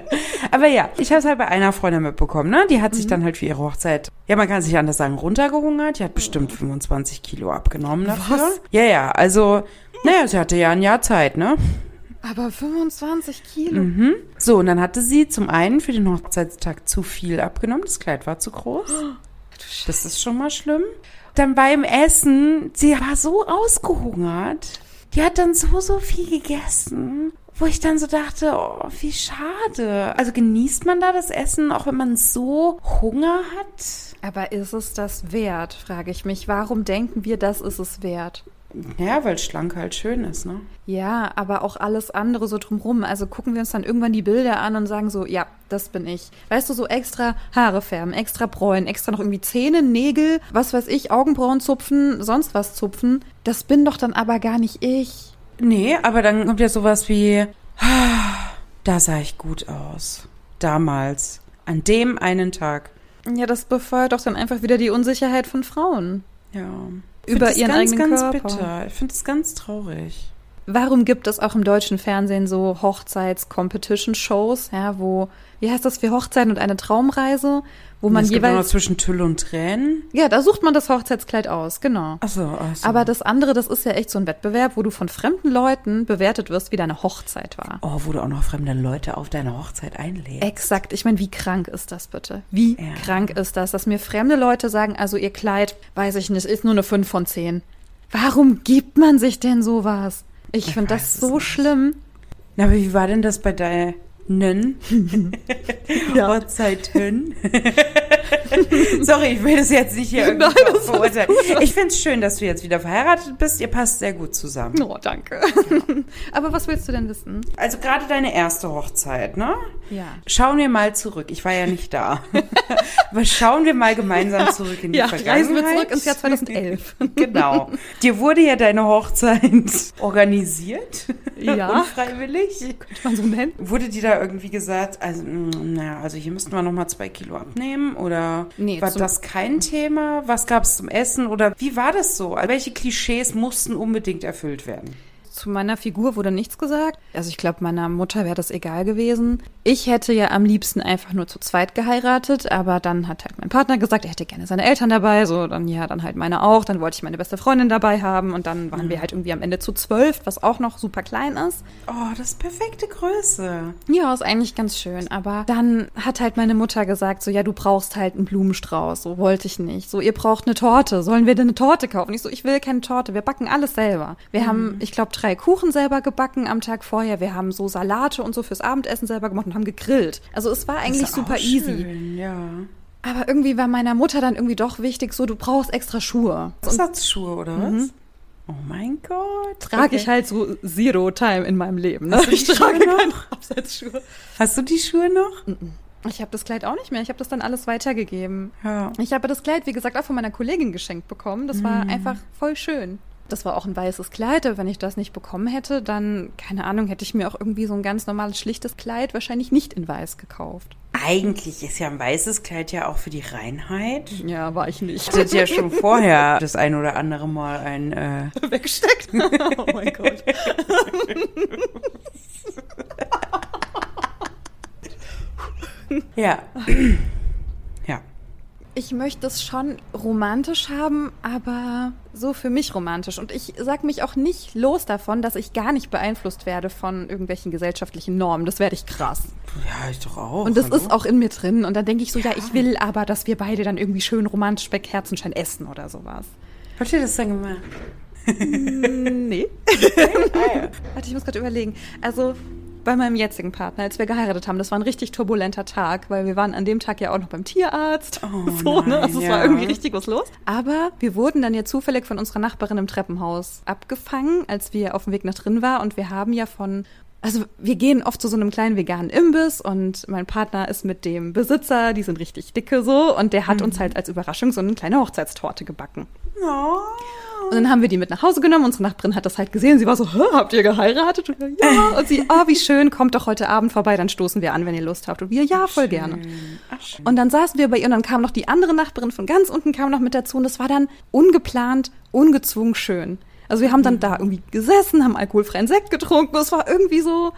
Aber ja, ich habe es halt bei einer Freundin mitbekommen, ne? Die hat sich dann halt für ihre Hochzeit, ja, man kann sich anders sagen, runtergehungert. Die hat bestimmt 25 Kilo abgenommen dafür. Was? Ja, ja, also, naja, sie hatte ja ein Jahr Zeit, ne? Aber 25 Kilo. Mhm. So, und dann hatte sie zum einen für den Hochzeitstag zu viel abgenommen. Das Kleid war zu groß. Das ist schon mal schlimm. Dann beim Essen, sie war so ausgehungert. Die hat dann so, so viel gegessen, wo ich dann so dachte, oh, wie schade. Also genießt man da das Essen, auch wenn man so Hunger hat? Aber ist es das wert, frage ich mich. Warum denken wir, das ist es wert? Ja, weil schlank halt schön ist, ne? Ja, aber auch alles andere so drumrum. Also gucken wir uns dann irgendwann die Bilder an und sagen so, ja, das bin ich. Weißt du, so extra Haare färben, extra bräunen, extra noch irgendwie Zähne, Nägel, was weiß ich, Augenbrauen zupfen, sonst was zupfen. Das bin doch dann aber gar nicht ich. Nee, aber dann kommt ja sowas wie, "Ah, da sah ich gut aus. Damals. An dem einen Tag. Ja, das befeuert doch dann einfach wieder die Unsicherheit von Frauen. Ja. Über ihren ganz, eigenen ganz Körper. bitter. Ich finde es ganz traurig. Warum gibt es auch im deutschen Fernsehen so Hochzeits-Competition-Shows, ja, wo, wie heißt das für Hochzeiten und eine Traumreise, wo man es gibt auch noch jeweils, zwischen Tüll und Tränen. ja, da sucht man das Hochzeitskleid aus, genau. Achso, achso. Aber das andere, das ist ja echt so ein Wettbewerb, wo du von fremden Leuten bewertet wirst, wie deine Hochzeit war. Oh, wo du auch noch fremde Leute auf deine Hochzeit einlädst. Exakt. Ich meine, wie krank ist das bitte? Wie Ja. krank ist das, dass mir fremde Leute sagen, also ihr Kleid, weiß ich nicht, ist nur eine 5 von 10. Warum gibt man sich denn sowas? Ich Ich finde das so schlimm. Na, aber wie war denn das bei deinen Hochzeiten? Sorry, ich will das jetzt nicht hier Nein, verurteilen. Ich finde es schön, dass du jetzt wieder verheiratet bist. Ihr passt sehr gut zusammen. Oh, danke. Aber was willst du denn wissen? Also gerade deine erste Hochzeit, ne? Ja. Schauen wir mal zurück. Ich war ja nicht da. Aber schauen wir mal gemeinsam zurück in die Ja, Vergangenheit. reisen wir zurück ins Jahr 2011. Genau. Dir wurde ja deine Hochzeit organisiert. Ja. Unfreiwillig. Könnte man so nennen? Wurde dir da irgendwie gesagt, also, mm, naja, also hier müssten wir nochmal zwei Kilo abnehmen? Oder Nee, war das kein Thema? Was gab es zum Essen? Oder wie war das so? Welche Klischees mussten unbedingt erfüllt werden? Zu meiner Figur wurde nichts gesagt. Also ich glaube, meiner Mutter wäre das egal gewesen. Ich hätte ja am liebsten einfach nur zu zweit geheiratet, aber dann hat halt mein Partner gesagt, er hätte gerne seine Eltern dabei, so dann ja, dann halt meine auch. Dann wollte ich meine beste Freundin dabei haben und dann waren wir halt irgendwie am Ende zu zwölf, was auch noch super klein ist. Oh, das ist perfekte Größe. Ja, ist eigentlich ganz schön. Aber dann hat halt meine Mutter gesagt, so, ja, du brauchst halt einen Blumenstrauß. So wollte ich nicht. So, ihr braucht eine Torte. Sollen wir denn eine Torte kaufen? Ich so, ich will keine Torte. Wir backen alles selber. Wir haben, ich glaube, drei Kuchen selber gebacken am Tag vorher. Wir haben so Salate und so fürs Abendessen selber gemacht und haben gegrillt. Also es war eigentlich super easy. schön, Ja. Aber irgendwie war meiner Mutter dann irgendwie doch wichtig, so, du brauchst extra Schuhe. Und Absatzschuhe oder was? Oh mein Gott. trage Okay. ich halt so Zero Time in meinem Leben. Ne? Hast du die Ich trage Schuhe noch? keine Absatzschuhe. Hast du die Schuhe noch? Ich habe das Kleid auch nicht mehr. Ich habe das dann alles weitergegeben. Ja. Ich habe das Kleid, wie gesagt, auch von meiner Kollegin geschenkt bekommen. Das war einfach voll schön. Das war auch ein weißes Kleid, aber wenn ich das nicht bekommen hätte, dann, keine Ahnung, hätte ich mir auch irgendwie so ein ganz normales, schlichtes Kleid wahrscheinlich nicht in weiß gekauft. Eigentlich ist ja ein weißes Kleid ja auch für die Reinheit. Ja, war ich nicht. Ich hatte ja schon vorher das ein oder andere Mal ein äh, Weggesteckt? oh mein Gott. ja. Ich möchte es schon romantisch haben, aber so für mich romantisch. Und ich sag mich auch nicht los davon, dass ich gar nicht beeinflusst werde von irgendwelchen gesellschaftlichen Normen. Das werde ich krass. Ja, ich doch auch. Und das hallo? ist auch in mir drin. Und dann denke ich so, ja, ich will aber, dass wir beide dann irgendwie schön romantisch Speck, Herzenschein essen oder sowas. Habt ihr das dann gemacht? Nee. Warte, ich muss gerade überlegen. Also bei meinem jetzigen Partner, als wir geheiratet haben, das war ein richtig turbulenter Tag, weil wir waren an dem Tag ja auch noch beim Tierarzt. Oh so, ne? nein, Also es ja. war irgendwie richtig was los. Aber wir wurden dann ja zufällig von unserer Nachbarin im Treppenhaus abgefangen, als wir auf dem Weg nach drin war. Und wir haben ja von also wir gehen oft zu so einem kleinen veganen Imbiss und mein Partner ist mit dem Besitzer, die sind richtig dicke so und der hat uns halt als Überraschung so eine kleine Hochzeitstorte gebacken. Oh. Und dann haben wir die mit nach Hause genommen. Unsere Nachbarin hat das halt gesehen. Sie war so, habt ihr geheiratet? Und wir, ja. Und sie, oh, wie schön, kommt doch heute Abend vorbei, dann stoßen wir an, wenn ihr Lust habt. Und wir, ja, voll gerne. Ach, schön. Und dann saßen wir bei ihr und dann kam noch die andere Nachbarin von ganz unten kam noch mit dazu und das war dann ungeplant, ungezwungen schön. Also wir haben dann da irgendwie gesessen, haben alkoholfreien Sekt getrunken. Es war irgendwie so,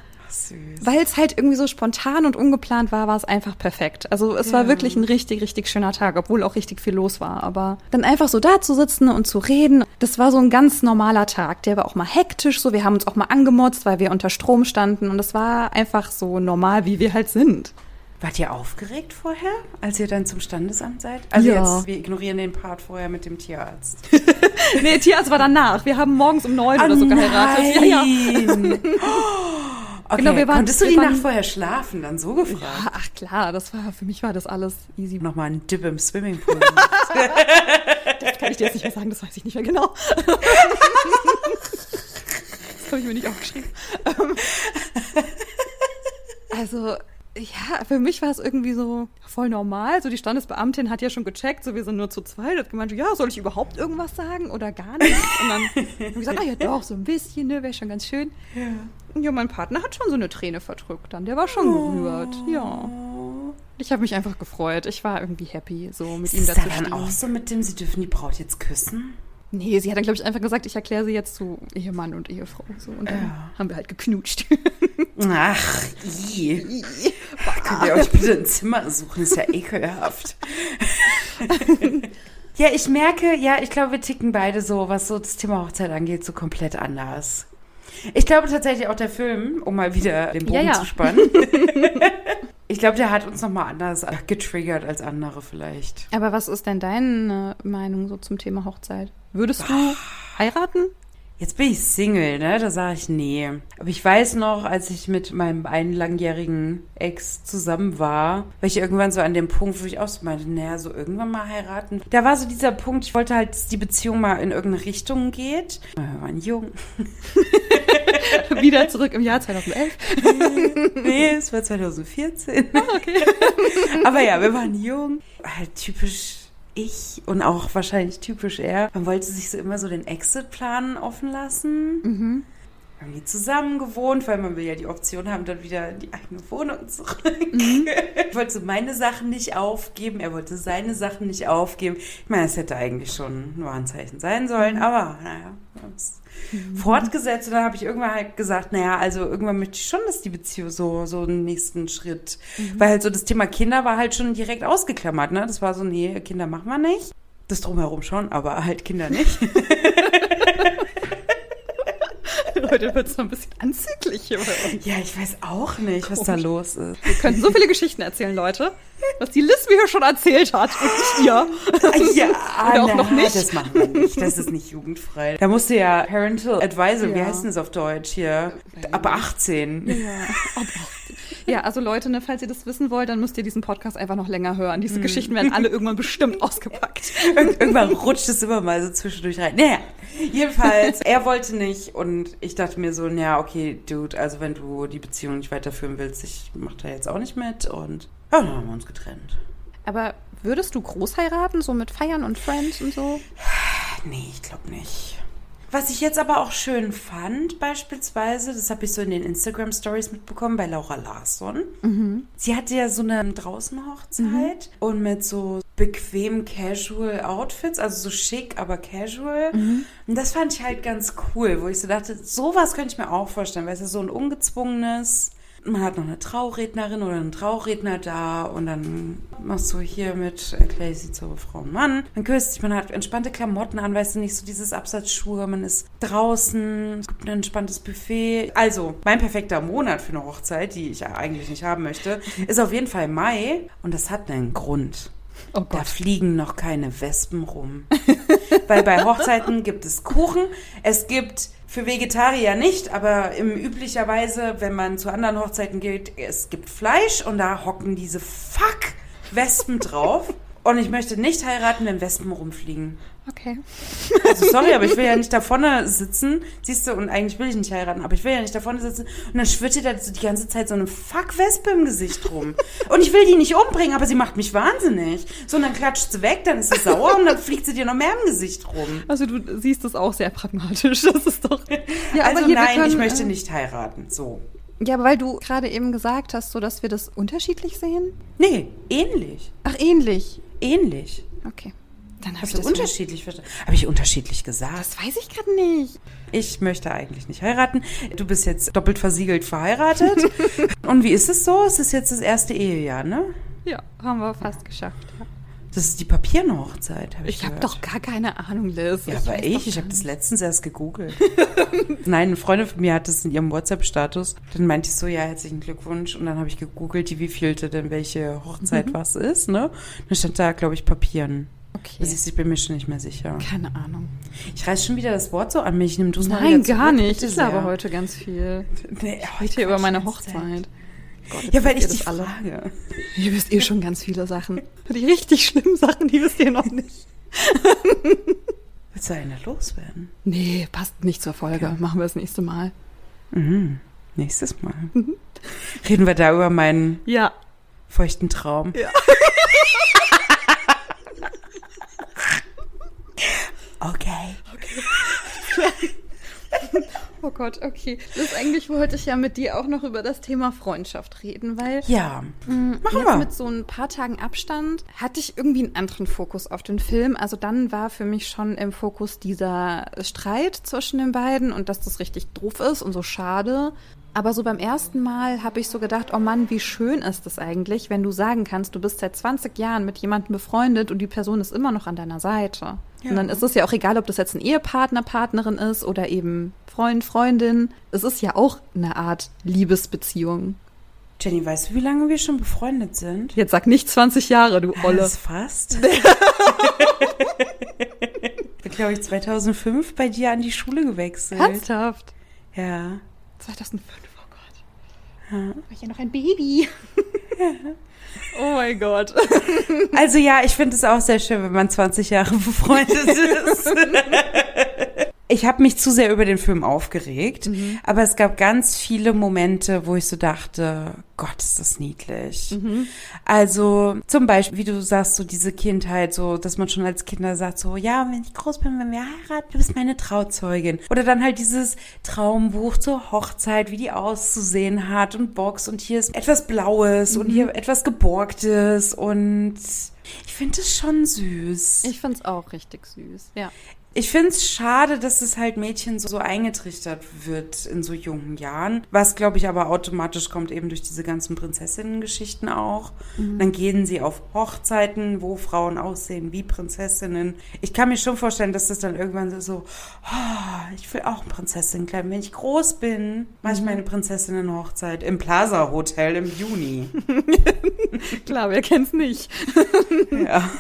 weil es halt irgendwie so spontan und ungeplant war, war es einfach perfekt. Also es war Ja. wirklich ein richtig, richtig schöner Tag, obwohl auch richtig viel los war. Aber dann einfach so da zu sitzen und zu reden, das war so ein ganz normaler Tag. Der war auch mal hektisch, so wir haben uns auch mal angemotzt, weil wir unter Strom standen und es war einfach so normal, wie wir halt sind. Wart ihr aufgeregt vorher, als ihr dann zum Standesamt seid? Also Ja. jetzt, wir ignorieren den Part vorher mit dem Tierarzt. Nee, Tierarzt war danach. Wir haben morgens um neun oder so geheiratet. Ja, ja. Nein. Okay. Genau, wir waren- Konntest du die waren- Nacht vorher schlafen? Dann so gefragt. Ja, ach klar, das war, für mich war das alles easy. Nochmal ein Dip im Swimmingpool. Das kann ich dir jetzt nicht mehr sagen, das weiß ich nicht mehr genau. Das habe ich mir nicht aufgeschrieben. Ähm, Also, ja, für mich war es irgendwie so voll normal. So, die Standesbeamtin hat ja schon gecheckt, so wir sind nur zu zweit. Hat gemeint, ja, soll ich überhaupt irgendwas sagen oder gar nichts? Und dann habe ich gesagt, ah ja, doch, so ein bisschen, ne, wäre schon ganz schön. Und ja, mein Partner hat schon so eine Träne verdrückt dann. Der war schon gerührt, ja. Ich habe mich einfach gefreut. Ich war irgendwie happy, so mit ihm Ist da da zu dann stehen. auch so mit dem, sie dürfen die Braut jetzt küssen? Nee, sie hat dann, glaube ich, einfach gesagt, ich erkläre sie jetzt zu Ehemann und Ehefrau. So. Und dann Ja. haben wir halt geknutscht. Ach, i. Könnt ihr euch bitte ein Zimmer suchen? Ist ja ekelhaft. ja, ich merke, ja, ich glaube, wir ticken beide so, was so das Thema Hochzeit angeht, so komplett anders. Ich glaube tatsächlich auch der Film, um mal wieder den Bogen Ja, ja. zu spannen. ich glaube, der hat uns nochmal anders getriggert als andere vielleicht. Aber was ist denn deine Meinung so zum Thema Hochzeit? Würdest du heiraten? Jetzt bin ich Single, ne? Da sage ich nee. Aber ich weiß noch, als ich mit meinem einen langjährigen Ex zusammen war, war ich irgendwann so an dem Punkt, wo ich auch so meinte, naja, so irgendwann mal heiraten. Da war so dieser Punkt, ich wollte halt, dass die Beziehung mal in irgendeine Richtung geht. Wir waren jung. Wieder zurück im Jahr 2011. nee, es war 2014. Ah, okay. Aber ja, wir waren jung. Halt typisch ich und auch wahrscheinlich typisch er, man wollte sich so immer so den Exit-Plan offen lassen. Mhm. Haben die zusammen gewohnt, weil man will ja die Option haben, dann wieder in die eigene Wohnung zurück. Mhm. Ich wollte so meine Sachen nicht aufgeben, er wollte seine Sachen nicht aufgeben. Ich meine, es hätte eigentlich schon ein Warnzeichen sein sollen, mhm. aber naja, mhm. fortgesetzt. Und dann habe ich irgendwann halt gesagt, naja, also irgendwann möchte ich schon, dass die Beziehung so, so einen nächsten Schritt, mhm. weil halt so das Thema Kinder war halt schon direkt ausgeklammert, ne? Das war so, nee, Kinder machen wir nicht. Das drumherum schon, aber halt Kinder nicht. Heute wird es noch ein bisschen anzüglich hier bei uns. Ja, ich weiß auch nicht, was da los ist. Wir könnten so viele Geschichten erzählen, Leute, was die Liz mir hier schon erzählt hat und nicht ihr. Ja, Oder auch noch nicht. das machen wir nicht. Das ist nicht jugendfrei. Da musste ja Parental Advisor, ja. wie heißt denn das auf Deutsch hier? Ab 18. Ja, ab 18. Ja, also Leute, ne, falls ihr das wissen wollt, dann müsst ihr diesen Podcast einfach noch länger hören. Diese hm. Geschichten werden alle irgendwann bestimmt ausgepackt. Ir irgendwann rutscht es immer mal so zwischendurch rein. Naja, jedenfalls, er wollte nicht und ich dachte mir so, naja, okay, Dude, also wenn du die Beziehung nicht weiterführen willst, ich mach da jetzt auch nicht mit und ja, dann haben wir uns getrennt. Aber würdest du groß heiraten, so mit Feiern und Friends und so? Nee, ich glaube nicht. Was ich jetzt aber auch schön fand, beispielsweise, das habe ich so in den Instagram Stories mitbekommen bei Laura Larsson. Mhm. Sie hatte ja so eine Draußenhochzeit mhm. und mit so bequem Casual Outfits, also so schick, aber casual. Mhm. Und das fand ich halt ganz cool, wo ich so dachte, sowas könnte ich mir auch vorstellen, weil es ist so ein ungezwungenes man hat noch eine Traurednerin oder einen Trauredner da und dann machst du hier mit erkläre sie zur Frau und Mann. Man küsst sich, man hat entspannte Klamotten an, weißt du, nicht so dieses Absatzschuhe, man ist draußen, es gibt ein entspanntes Buffet. Also, mein perfekter Monat für eine Hochzeit, die ich eigentlich nicht haben möchte, ist auf jeden Fall Mai und das hat einen Grund. Oh da fliegen noch keine Wespen rum. Weil bei Hochzeiten gibt es Kuchen, es gibt für Vegetarier nicht, aber im üblicherweise, wenn man zu anderen Hochzeiten geht, es gibt Fleisch und da hocken diese fuck Wespen drauf. Und ich möchte nicht heiraten, wenn Wespen rumfliegen. Okay. Also sorry, aber ich will ja nicht da vorne sitzen, siehst du, und eigentlich will ich nicht heiraten, aber ich will ja nicht da vorne sitzen und dann schwirrt dir da so die ganze Zeit so eine Fuck-Wespe im Gesicht rum. Und ich will die nicht umbringen, aber sie macht mich wahnsinnig. So, und dann klatscht sie weg, dann ist sie sauer und dann fliegt sie dir noch mehr im Gesicht rum. Also du siehst das auch sehr pragmatisch, das ist doch... Ja, also hier, nein, können, ich möchte äh, nicht heiraten, so. Ja, aber weil du gerade eben gesagt hast, so dass wir das unterschiedlich sehen? Nee, ähnlich. Ach, ähnlich. Ähnlich. Okay. Dann habe ich das unterschiedlich verstanden. Habe ich unterschiedlich gesagt? Das weiß ich gerade nicht. Ich möchte eigentlich nicht heiraten. Du bist jetzt doppelt versiegelt verheiratet. Und wie ist es so? Es ist jetzt das erste Ehejahr, ne? Ja, haben wir fast geschafft. Ja. Das ist die Papierhochzeit, habe ich Ich habe doch gar keine Ahnung, Liz. Ja, ich aber ich, ich habe das letztens erst gegoogelt. Nein, eine Freundin von mir hat das in ihrem WhatsApp-Status. Dann meinte ich so, ja, herzlichen Glückwunsch. Und dann habe ich gegoogelt, die wievielte denn welche Hochzeit mhm. was ist, ne? Dann stand da, glaube ich, Papieren. Okay. ich bin mir schon nicht mehr sicher. Keine Ahnung. Ich reiß schon wieder das Wort so an mich. Nimm du es mal Nein, gar nicht. Ich glaube heute ganz viel. Nee, heute über meine Hochzeit. Gott, ja, weil ich dich alle. frage. Ihr wisst eh schon ganz viele Sachen. Die richtig schlimmen Sachen, die wisst ihr noch nicht. Willst du eine loswerden? Nee, passt nicht zur Folge. Okay. Machen wir das nächste Mal. Mhm. Nächstes Mal. Mhm. Reden wir da über meinen ja. feuchten Traum. Ja. okay. Okay. Oh Gott, okay. Das eigentlich wollte ich ja mit dir auch noch über das Thema Freundschaft reden, weil ja, mh, mm, machen wir. mit so ein paar Tagen Abstand hatte ich irgendwie einen anderen Fokus auf den Film. Also dann war für mich schon im Fokus dieser Streit zwischen den beiden und dass das richtig doof ist und so schade. Aber so beim ersten Mal habe ich so gedacht, oh Mann, wie schön ist es eigentlich, wenn du sagen kannst, du bist seit 20 Jahren mit jemandem befreundet und die Person ist immer noch an deiner Seite. Ja. Und dann ist es ja auch egal, ob das jetzt ein Ehepartner, Partnerin ist oder eben Freund, Freundin. Es ist ja auch eine Art Liebesbeziehung. Jenny, weißt du, wie lange wir schon befreundet sind? Jetzt sag nicht 20 Jahre, du Olle. Das ist fast. glaube ich, 2005 bei dir an die Schule gewechselt. Ernsthaft? Ja. 2005, oh Gott. Ja. War ich ja noch ein Baby. Oh mein Gott. Also ja, ich finde es auch sehr schön, wenn man 20 Jahre befreundet ist. Ich habe mich zu sehr über den Film aufgeregt, mhm. aber es gab ganz viele Momente, wo ich so dachte, Gott, ist das niedlich. Mhm. Also zum Beispiel, wie du sagst, so diese Kindheit, so, dass man schon als Kinder sagt, so, ja, wenn ich groß bin, wenn wir heiraten, du bist meine Trauzeugin. Oder dann halt dieses Traumbuch zur Hochzeit, wie die auszusehen hat und Box und hier ist etwas Blaues mhm. und hier etwas Geborgtes und ich finde es schon süß. Ich finde es auch richtig süß, ja. Ich finde es schade, dass es halt Mädchen so, so eingetrichtert wird in so jungen Jahren. Was, glaube ich, aber automatisch kommt eben durch diese ganzen Prinzessinnen-Geschichten auch. Mhm. Dann gehen sie auf Hochzeiten, wo Frauen aussehen wie Prinzessinnen. Ich kann mir schon vorstellen, dass das dann irgendwann so, oh, ich will auch eine Prinzessin bleiben. Wenn ich groß bin, mache ich mhm. meine Prinzessinnen-Hochzeit im Plaza Hotel im Juni. Klar, wer kennt's nicht? ja.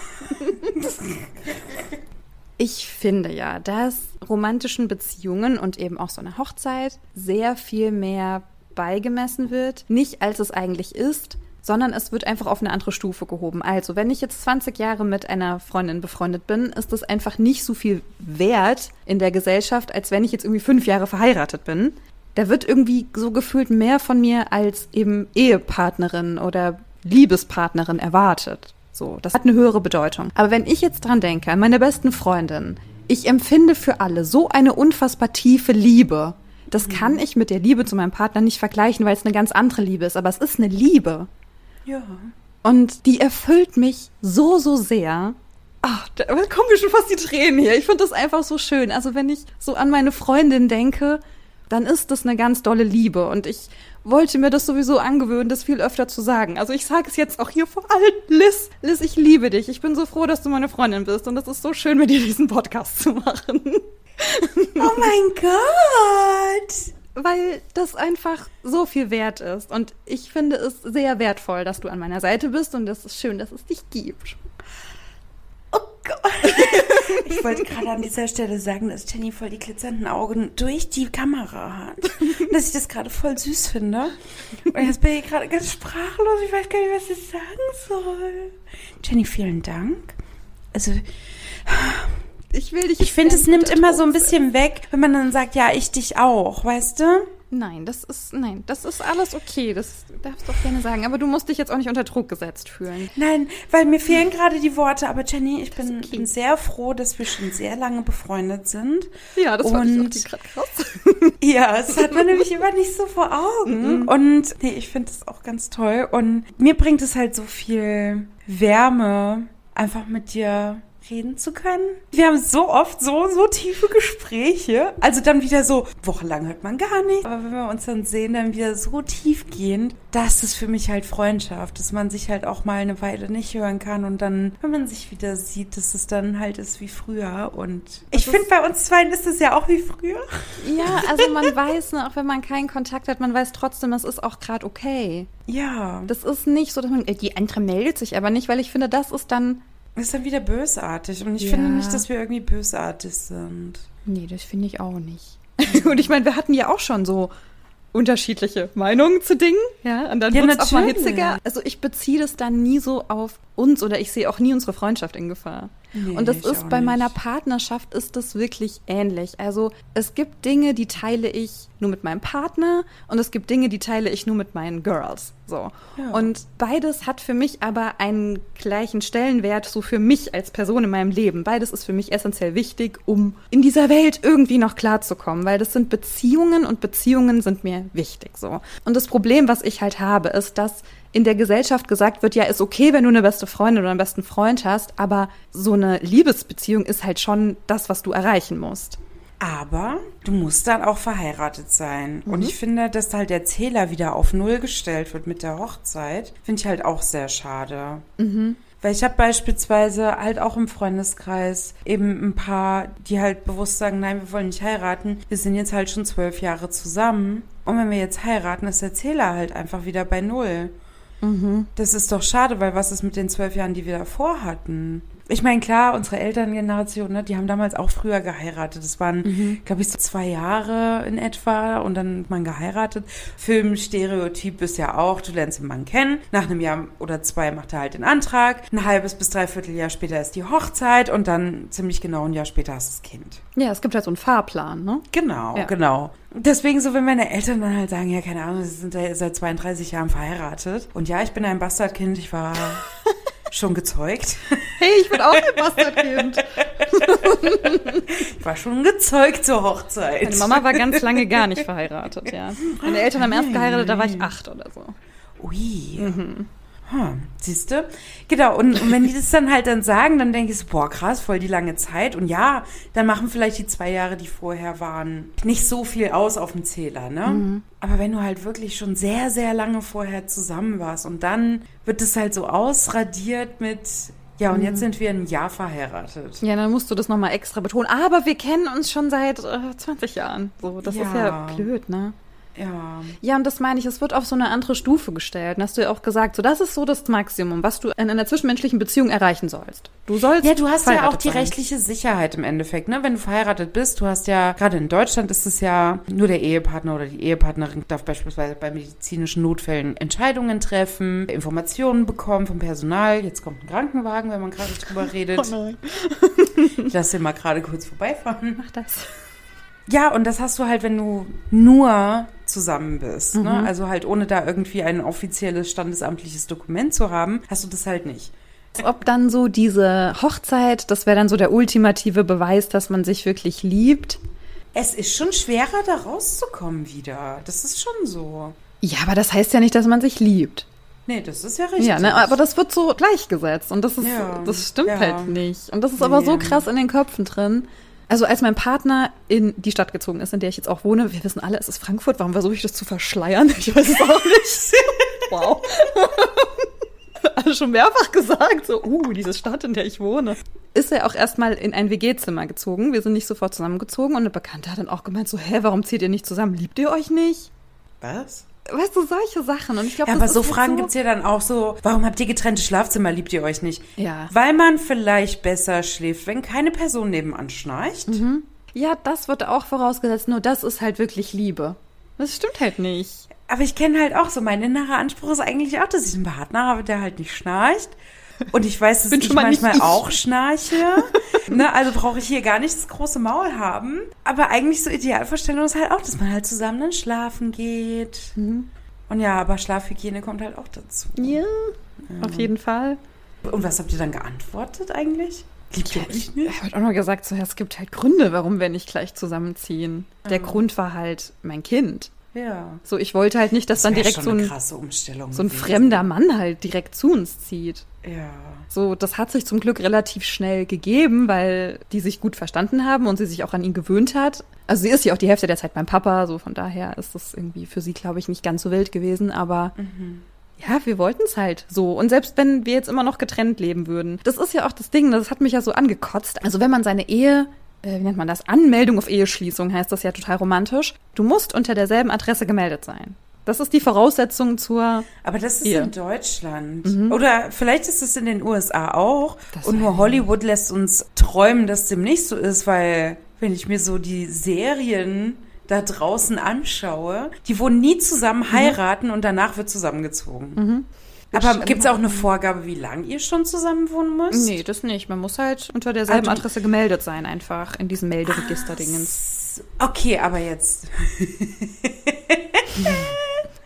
Ich finde ja, dass romantischen Beziehungen und eben auch so eine Hochzeit sehr viel mehr beigemessen wird. Nicht als es eigentlich ist, sondern es wird einfach auf eine andere Stufe gehoben. Also, wenn ich jetzt 20 Jahre mit einer Freundin befreundet bin, ist das einfach nicht so viel wert in der Gesellschaft, als wenn ich jetzt irgendwie fünf Jahre verheiratet bin. Da wird irgendwie so gefühlt mehr von mir als eben Ehepartnerin oder Liebespartnerin erwartet. So, das hat eine höhere Bedeutung. Aber wenn ich jetzt dran denke, an meine besten Freundin, ich empfinde für alle so eine unfassbar tiefe Liebe. Das mhm. kann ich mit der Liebe zu meinem Partner nicht vergleichen, weil es eine ganz andere Liebe ist. Aber es ist eine Liebe. Ja. Und die erfüllt mich so, so sehr. Ach, da kommen mir schon fast die Tränen hier. Ich finde das einfach so schön. Also wenn ich so an meine Freundin denke, dann ist das eine ganz dolle Liebe. Und ich wollte mir das sowieso angewöhnen, das viel öfter zu sagen. Also ich sage es jetzt auch hier vor allem, Liz. Liz, ich liebe dich. Ich bin so froh, dass du meine Freundin bist. Und es ist so schön, mit dir diesen Podcast zu machen. Oh mein Gott! Weil das einfach so viel wert ist. Und ich finde es sehr wertvoll, dass du an meiner Seite bist. Und es ist schön, dass es dich gibt. Gott. Ich wollte gerade an dieser Stelle sagen, dass Jenny voll die glitzernden Augen durch die Kamera hat. dass ich das gerade voll süß finde. Und jetzt bin ich gerade ganz sprachlos. Ich weiß gar nicht, was ich sagen soll. Jenny, vielen Dank. Also, ich will dich. Ich finde, es nimmt immer so ein bisschen weg, wenn man dann sagt, ja, ich dich auch, weißt du? Nein, das ist, nein, das ist alles okay. Das darfst du auch gerne sagen. Aber du musst dich jetzt auch nicht unter Druck gesetzt fühlen. Nein, weil mir fehlen gerade die Worte. Aber Jenny, ich bin, okay. bin, sehr froh, dass wir schon sehr lange befreundet sind. Ja, das Und, ich gerade krass. ja, das hat man nämlich immer nicht so vor Augen. Mhm. Und nee, ich finde das auch ganz toll. Und mir bringt es halt so viel Wärme, einfach mit dir reden zu können. Wir haben so oft so, so tiefe Gespräche. Also dann wieder so, wochenlang hört man gar nicht. Aber wenn wir uns dann sehen, dann wieder so tiefgehend, das ist für mich halt Freundschaft, dass man sich halt auch mal eine Weile nicht hören kann und dann, wenn man sich wieder sieht, dass es dann halt ist wie früher. Und ich finde, bei uns zwei ist es ja auch wie früher. Ja, also man weiß, ne, auch wenn man keinen Kontakt hat, man weiß trotzdem, es ist auch gerade okay. Ja. Das ist nicht so, dass man, die andere meldet sich aber nicht, weil ich finde, das ist dann ist dann wieder bösartig. Und ich ja. finde nicht, dass wir irgendwie bösartig sind. Nee, das finde ich auch nicht. und ich meine, wir hatten ja auch schon so unterschiedliche Meinungen zu Dingen, ja, und dann ja, wird es auch mal hitziger. Also ich beziehe das dann nie so auf uns oder ich sehe auch nie unsere Freundschaft in Gefahr. Nee, und das ist bei nicht. meiner Partnerschaft ist das wirklich ähnlich. Also es gibt Dinge, die teile ich nur mit meinem Partner und es gibt Dinge, die teile ich nur mit meinen Girls. So. Ja. Und beides hat für mich aber einen gleichen Stellenwert, so für mich als Person in meinem Leben. Beides ist für mich essentiell wichtig, um in dieser Welt irgendwie noch klarzukommen, weil das sind Beziehungen und Beziehungen sind mir wichtig. So. Und das Problem, was ich halt habe, ist, dass in der Gesellschaft gesagt wird, ja, ist okay, wenn du eine beste Freundin oder einen besten Freund hast, aber so eine Liebesbeziehung ist halt schon das, was du erreichen musst. Aber du musst dann auch verheiratet sein. Mhm. Und ich finde, dass halt der Zähler wieder auf Null gestellt wird mit der Hochzeit, finde ich halt auch sehr schade. Mhm. Weil ich habe beispielsweise halt auch im Freundeskreis eben ein paar, die halt bewusst sagen, nein, wir wollen nicht heiraten. Wir sind jetzt halt schon zwölf Jahre zusammen. Und wenn wir jetzt heiraten, ist der Zähler halt einfach wieder bei Null. Mhm. Das ist doch schade, weil was ist mit den zwölf Jahren, die wir davor hatten? Ich meine, klar, unsere Elterngeneration, ne, die haben damals auch früher geheiratet. Das waren, glaube ich, so zwei Jahre in etwa und dann hat man geheiratet. Filmstereotyp ist ja auch, du lernst den Mann kennen. Nach einem Jahr oder zwei macht er halt den Antrag. Ein halbes bis dreiviertel Jahr später ist die Hochzeit und dann ziemlich genau ein Jahr später hast du das Kind. Ja, es gibt halt so einen Fahrplan, ne? Genau, Ja. genau. Deswegen so, wenn meine Eltern dann halt sagen, ja, keine Ahnung, sie sind ja seit 32 Jahren verheiratet. Und ja, ich bin ein Bastardkind, ich war schon gezeugt. Hey, ich bin auch ein Bastardkind. Ich war schon gezeugt zur Hochzeit. Meine Mama war ganz lange gar nicht verheiratet, ja. Meine Eltern haben erst geheiratet, da war ich acht oder so. Ui. Hm, siehst du? Genau, und, und wenn die das dann halt dann sagen, dann denke ich so, boah, krass, voll die lange Zeit. Und ja, dann machen vielleicht die zwei Jahre, die vorher waren, nicht so viel aus auf dem Zähler, ne? Aber wenn du halt wirklich schon sehr, sehr lange vorher zusammen warst und dann wird es halt so ausradiert mit, ja, und jetzt sind wir ein Jahr verheiratet. Ja, dann musst du das nochmal extra betonen. Aber wir kennen uns schon seit äh, 20 Jahren. So, das ist ja Ja. blöd, ne? Ja. Ja, und das meine ich, es wird auf so eine andere Stufe gestellt. Und hast du ja auch gesagt, so das ist so das Maximum, was du in einer zwischenmenschlichen Beziehung erreichen sollst. Du sollst Ja, du hast ja auch die sein. rechtliche Sicherheit im Endeffekt, ne? Wenn du verheiratet bist, du hast ja, gerade in Deutschland ist es ja, nur der Ehepartner oder die Ehepartnerin darf beispielsweise bei medizinischen Notfällen Entscheidungen treffen, Informationen bekommen vom Personal. Jetzt kommt ein Krankenwagen, wenn man gerade drüber redet. Oh nein, Ich lasse den mal gerade kurz vorbeifahren. mach das. Ja, und das hast du halt, wenn du nur zusammen bist. Mhm. Ne? Also halt ohne da irgendwie ein offizielles standesamtliches Dokument zu haben, hast du das halt nicht. Ob dann so diese Hochzeit, das wäre dann so der ultimative Beweis, dass man sich wirklich liebt. Es ist schon schwerer, da rauszukommen wieder. Das ist schon so. Ja, aber das heißt ja nicht, dass man sich liebt. Nee, das ist ja richtig. Ja, ne, aber das wird so gleichgesetzt und das ist, Ja, das stimmt ja. halt nicht. Und das ist aber so Nee. krass in den Köpfen drin. Also als mein Partner in die Stadt gezogen ist, in der ich jetzt auch wohne, wir wissen alle, es ist Frankfurt, warum versuche ich das zu verschleiern? Ich weiß es auch nicht. wow. Also schon mehrfach gesagt, so, uh, diese Stadt, in der ich wohne. Ist er auch erstmal in ein WG-Zimmer gezogen. Wir sind nicht sofort zusammengezogen und eine Bekannte hat dann auch gemeint, so, hä, warum zieht ihr nicht zusammen? Liebt ihr euch nicht? Was? Weißt du, solche Sachen. Und ich glaube, Ja, aber so Fragen so, gibt's ja dann auch so, warum habt ihr getrennte Schlafzimmer, liebt ihr euch nicht? Ja. Weil man vielleicht besser schläft, wenn keine Person nebenan schnarcht. Ja, das wird auch vorausgesetzt, nur das ist halt wirklich Liebe. Das stimmt halt nicht. Aber ich kenne halt auch so, mein innerer Anspruch ist eigentlich auch, dass ich einen Partner habe, der halt nicht schnarcht. Und ich weiß, dass Bin ich manchmal ich. auch schnarche. ne, also brauche ich hier gar nicht das große Maul haben. Aber eigentlich so Idealvorstellung ist halt auch, dass man halt zusammen dann schlafen geht. Mhm. Und ja, aber Schlafhygiene kommt halt auch dazu. Ja, auf jeden Fall. Und was habt ihr dann geantwortet eigentlich? Liebt ihr euch nicht? Er hat auch noch gesagt, so, ja, es gibt halt Gründe, warum wir nicht gleich zusammenziehen. Der Grund war halt mein Kind. Ja. So, ich wollte halt nicht, dass dann wär direkt so eine ein, krasse Umstellung. so ein fremder Mann halt direkt zu uns zieht. Ja. So, das hat sich zum Glück relativ schnell gegeben, weil die sich gut verstanden haben und sie sich auch an ihn gewöhnt hat. Also sie ist ja auch die Hälfte der Zeit beim Papa, so von daher ist das irgendwie für sie, glaube ich, nicht ganz so wild gewesen, aber ja, wir wollten es halt so. Und selbst wenn wir jetzt immer noch getrennt leben würden, das ist ja auch das Ding, das hat mich ja so angekotzt. Also wenn man seine Ehe, wie nennt man das, Anmeldung auf Eheschließung heißt das ja total romantisch, du musst unter derselben Adresse gemeldet sein. Das ist die Voraussetzung zur Aber das ist Ehe. in Deutschland. Oder vielleicht ist es in den USA auch. Das Und nur Hollywood lässt uns träumen, dass dem nicht so ist, weil wenn ich mir so die Serien da draußen anschaue, die wurden nie zusammen heiraten und danach wird zusammengezogen. Aber gibt es auch eine Vorgabe, wie lange ihr schon zusammen wohnen müsst? Nee, das nicht. Man muss halt unter derselben Also- Adresse gemeldet sein, einfach in diesem Melderegister-Dingens. Okay, aber jetzt.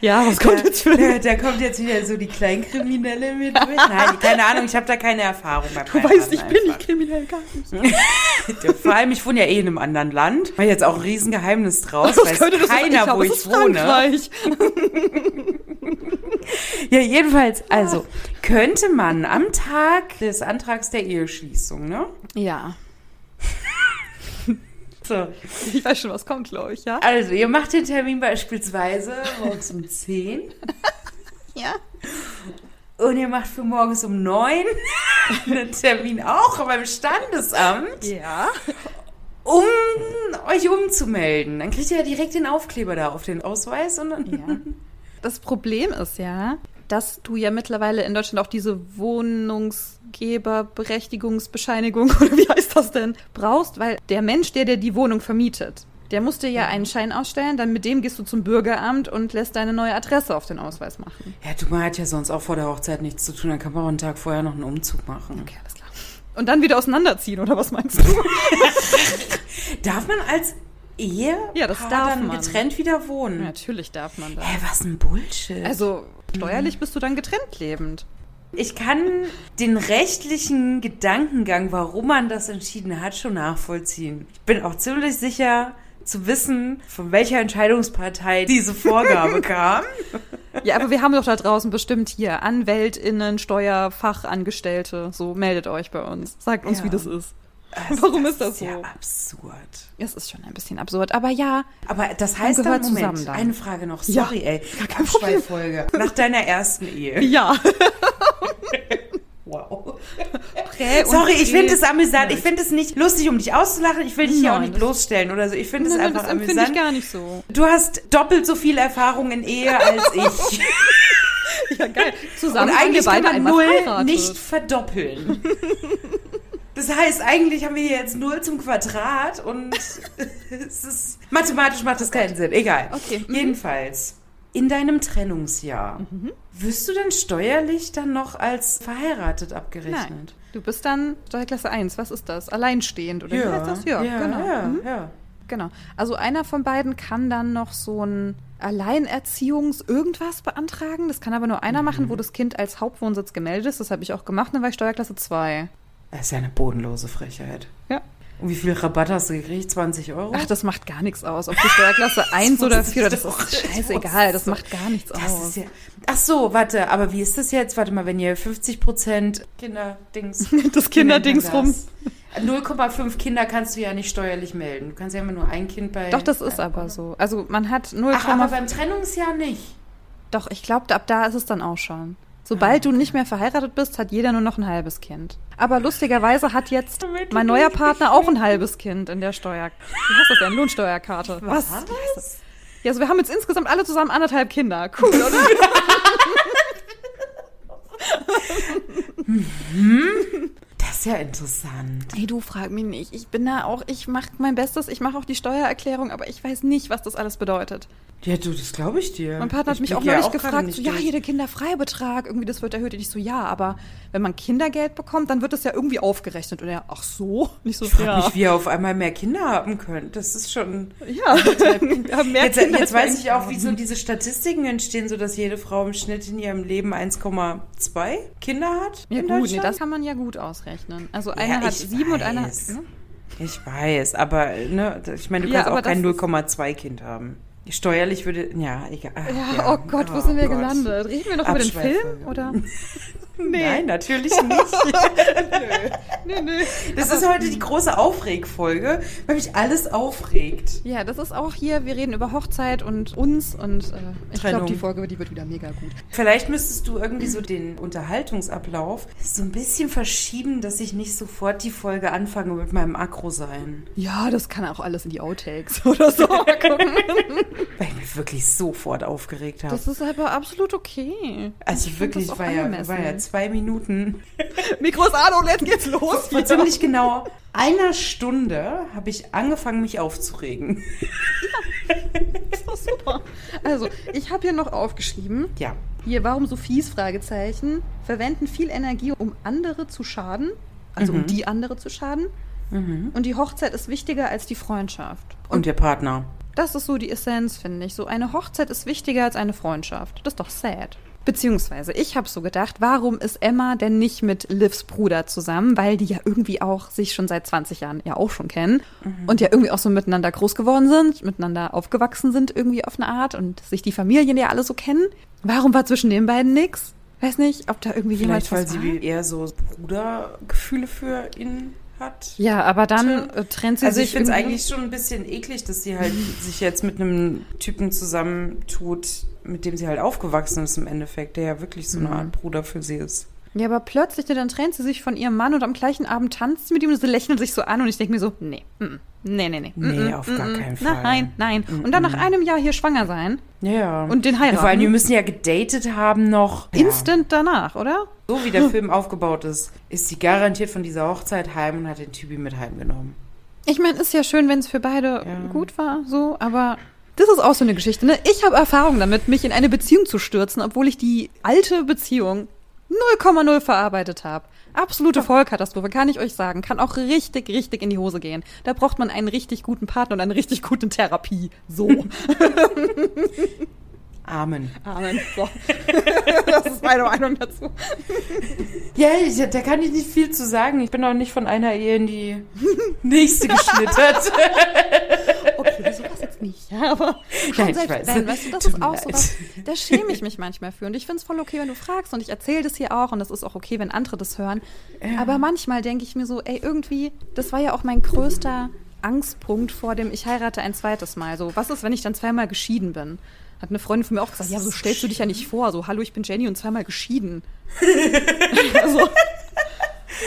Ja, was kommt jetzt für Da, da kommt jetzt wieder so die Kleinkriminelle mit durch. Nein, keine Ahnung, ich habe da keine Erfahrung beim Du weißt, ich bin nicht kriminell, gar nicht. Vor allem, ich wohne ja eh in einem anderen Land. Mach jetzt auch ein Riesengeheimnis draus. Weiß könnte das keiner, ich wo ich ist wohne. Frankreich. Ja, jedenfalls, also, könnte man am Tag des Antrags der Eheschließung, ne? Ja, So. ich weiß schon, was kommt, glaube ich, ja? Also, ihr macht den Termin beispielsweise morgens um 10 Ja. und ihr macht für morgens um 9 einen Termin auch beim Standesamt, Ja. um euch umzumelden. Dann kriegt ihr ja direkt den Aufkleber da auf den Ausweis und dann. ja. Das Problem ist ja, dass du ja mittlerweile in Deutschland auch diese Wohnungsgeberberechtigungsbescheinigung oder wie heißt das denn brauchst, weil der Mensch, der dir die Wohnung vermietet, der musste ja einen Schein ausstellen, dann mit dem gehst du zum Bürgeramt und lässt deine neue Adresse auf den Ausweis machen. Ja, du, man hat ja sonst auch vor der Hochzeit nichts zu tun, dann kann man auch einen Tag vorher noch einen Umzug machen. Okay, alles klar. Und dann wieder auseinanderziehen, oder was meinst du? Darf man als Ehe Ja, das darf dann man. getrennt wieder wohnen? Natürlich darf man das. Hä, was ein Bullshit. Also steuerlich bist du dann getrennt lebend. Ich kann den rechtlichen Gedankengang, warum man das entschieden hat, schon nachvollziehen. Ich bin auch ziemlich sicher zu wissen, von welcher Entscheidungspartei diese Vorgabe kam. Ja, aber wir haben doch da draußen bestimmt hier AnwältInnen, Steuerfachangestellte. So, meldet euch bei uns. Sagt uns, Ja. wie das ist. Also, Warum ist das ist ja so? absurd. Es ist schon ein bisschen absurd. Aber ja, Aber das heißt dann, Moment, zusammen dann. eine Frage noch. Ja, Sorry, ey. kein Problem. Abschweiffolge. Nach deiner ersten Ehe. ja. Wow. Prä und Sorry, ich finde es amüsant. Nein. Ich finde es nicht lustig, um dich auszulachen. Ich will dich hier auch Nein, nicht das- bloßstellen oder so. Ich finde es Nein, nein, einfach das empfinde ich amüsant. gar nicht so. Du hast doppelt so viel Erfahrung in Ehe als ich. Ja, geil. Und Zusammen wir eigentlich kann beide man einmal null nicht verdoppeln. Das heißt, eigentlich haben wir hier jetzt null zum Quadrat und es ist, mathematisch macht das keinen Sinn. Egal. Okay, mhm. Jedenfalls, in deinem Trennungsjahr, wirst du denn steuerlich dann noch als verheiratet abgerechnet? Nein. Du bist dann Steuerklasse 1. Was ist das? Alleinstehend, oder wie heißt das? Ja, ja, genau. Ja, Mhm. ja. Genau. Also einer von beiden kann dann noch so ein Alleinerziehungs-Irgendwas beantragen. Das kann aber nur einer machen, wo das Kind als Hauptwohnsitz gemeldet ist. Das habe ich auch gemacht, dann war ich Steuerklasse 2. Das ist ja eine bodenlose Frechheit. Ja. Und wie viel Rabatt hast du gekriegt? 20 Euro? Ach, das macht gar nichts aus. Ob du Steuerklasse 1 oder wusste 4 ich das ist scheißegal. Das macht gar nichts Das aus. ja. Ach so, warte, aber wie ist das jetzt? Warte mal, wenn ihr 50 Prozent Kinderdings. Das Kinderdings rum. 0,5 Kinder kannst du ja nicht steuerlich melden. Du kannst ja immer nur ein Kind bei. Doch, das ist aber so. Also man hat 0, Ach, aber beim Trennungsjahr nicht. Doch, ich glaube, ab da ist es dann auch schon. Sobald du nicht mehr verheiratet bist, hat jeder nur noch ein halbes Kind. Aber lustigerweise hat jetzt mein neuer Partner auch ein halbes Kind in der Steuer. Wie heißt das denn? Lohnsteuerkarte. Was? Ja, also wir haben jetzt insgesamt alle zusammen anderthalb Kinder. Cool, oder? Das ist ja interessant. Ey, du frag mich nicht. Ich bin da auch, ich mache mein Bestes, ich mache auch die Steuererklärung, aber ich weiß nicht, was das alles bedeutet. Ja, du, das glaube ich dir. Mein Partner hat Ich mich auch ja neulich gerade gefragt, so, ja, hier der Kinderfreibetrag, irgendwie das wird erhöht. Und ich so, ja, aber wenn man Kindergeld bekommt, dann wird das ja irgendwie aufgerechnet. Und er, ach so? Nicht so, Ich frage ja. mich, wie ihr auf einmal mehr Kinder haben könnt. Das ist schon. Ja, wir haben mehr Jetzt, Kinder jetzt weiß ich auch, wie so diese Statistiken entstehen, so dass jede Frau im Schnitt in ihrem Leben 1,2 Kinder hat. Ja gut, nee, das kann man ja gut ausrechnen. Also Ja, eine hat sieben und eine hat... weiß. Ne? Ich weiß, aber ne, ich meine, du Ja, kannst aber auch kein das ist- 0,2 Kind haben. Steuerlich würde, ja, egal. Ach, Ja, oh Gott, wo sind wir Gott. gelandet? Reden wir noch über den. Film? Oder? Nein, natürlich nicht. Nee, nee. Das ist heute die große Aufregfolge, weil mich alles aufregt. Ja, das ist auch hier, wir reden über Hochzeit und uns und äh, ich glaube, die Folge, die wird wieder mega gut. Vielleicht müsstest du irgendwie so den Unterhaltungsablauf so ein bisschen verschieben, dass ich nicht sofort die Folge anfange mit meinem Akro sein. Ja, das kann auch alles in die Outtakes oder so. Gucken. Weil ich mich wirklich sofort aufgeregt habe. Das ist aber absolut okay. Also Ich wirklich, war ja, war ja zwei Minuten. Mikros an und jetzt geht's los. Vor ziemlich genau einer Stunde habe ich angefangen, mich aufzuregen. Das ist doch super. Also, ich habe hier noch aufgeschrieben, Ja. hier, warum so fies, Fragezeichen, verwenden viel Energie, um andere zu schaden, also um die andere zu schaden. Und die Hochzeit ist wichtiger als die Freundschaft. Und der Partner. Das ist so die Essenz, finde ich. So eine Hochzeit ist wichtiger als eine Freundschaft. Das ist doch sad. Beziehungsweise, ich habe so gedacht, warum ist Emma denn nicht mit Livs Bruder zusammen? Weil die ja irgendwie auch sich schon seit 20 Jahren ja auch schon kennen und ja irgendwie auch so miteinander groß geworden sind, miteinander aufgewachsen sind irgendwie auf eine Art und sich die Familien ja alle so kennen. Warum war zwischen den beiden nix? Weiß nicht, ob da irgendwie jemals Vielleicht, weil was war. sie eher so Brudergefühle für ihn hat. Ja, aber dann äh, trennt sie Also ich sich finde es eigentlich schon ein bisschen eklig, dass sie halt sich jetzt mit einem Typen zusammentut, mit dem sie halt aufgewachsen ist im Endeffekt, der ja wirklich so eine Mhm. Art Bruder für sie ist. Ja, aber plötzlich, dann trennt sie sich von ihrem Mann und am gleichen Abend tanzt sie mit ihm und sie lächeln sich so an und ich denke mir so, nee, mm, nee, nee, nee. Nee, mm, auf mm, gar keinen Fall. Nein, nein. Und dann nach einem Jahr hier schwanger sein. Ja. Und den heiraten. Vor allem, die müssen ja gedatet haben noch. Ja. Instant danach, oder? So wie der Film aufgebaut ist, ist sie garantiert von dieser Hochzeit heim und hat den Typi mit heimgenommen. Ich meine, ist ja schön, wenn es für beide Ja. gut war, so, aber das ist auch so eine Geschichte, ne? Ich habe Erfahrung damit, mich in eine Beziehung zu stürzen, obwohl ich die alte Beziehung 0,0 verarbeitet habe. Absolute Vollkatastrophe, kann ich euch sagen. Kann auch richtig, richtig in die Hose gehen. Da braucht man einen richtig guten Partner und eine richtig gute Therapie. So. Amen. Amen. So. Das ist meine Meinung dazu. Ja, ich, da kann ich nicht viel zu sagen. Ich bin auch nicht von einer Ehe in die nächste geschlittert. Jetzt nicht. Ja, aber Nein, ich selbst weiß. wenn, weißt du, das Tut ist auch leid. sowas, da schäme ich mich manchmal für. Und ich finde es voll okay, wenn du fragst und ich erzähle das hier auch und das ist auch okay, wenn andere das hören. Aber manchmal denke ich mir so, ey, irgendwie, das war ja auch mein größter Angstpunkt vor dem, ich heirate ein zweites Mal. So, was ist, wenn ich dann zweimal geschieden bin? Hat eine Freundin von mir auch gesagt, ja, so stellst du dich ja nicht vor. So, hallo, ich bin Jenny und zweimal geschieden. also,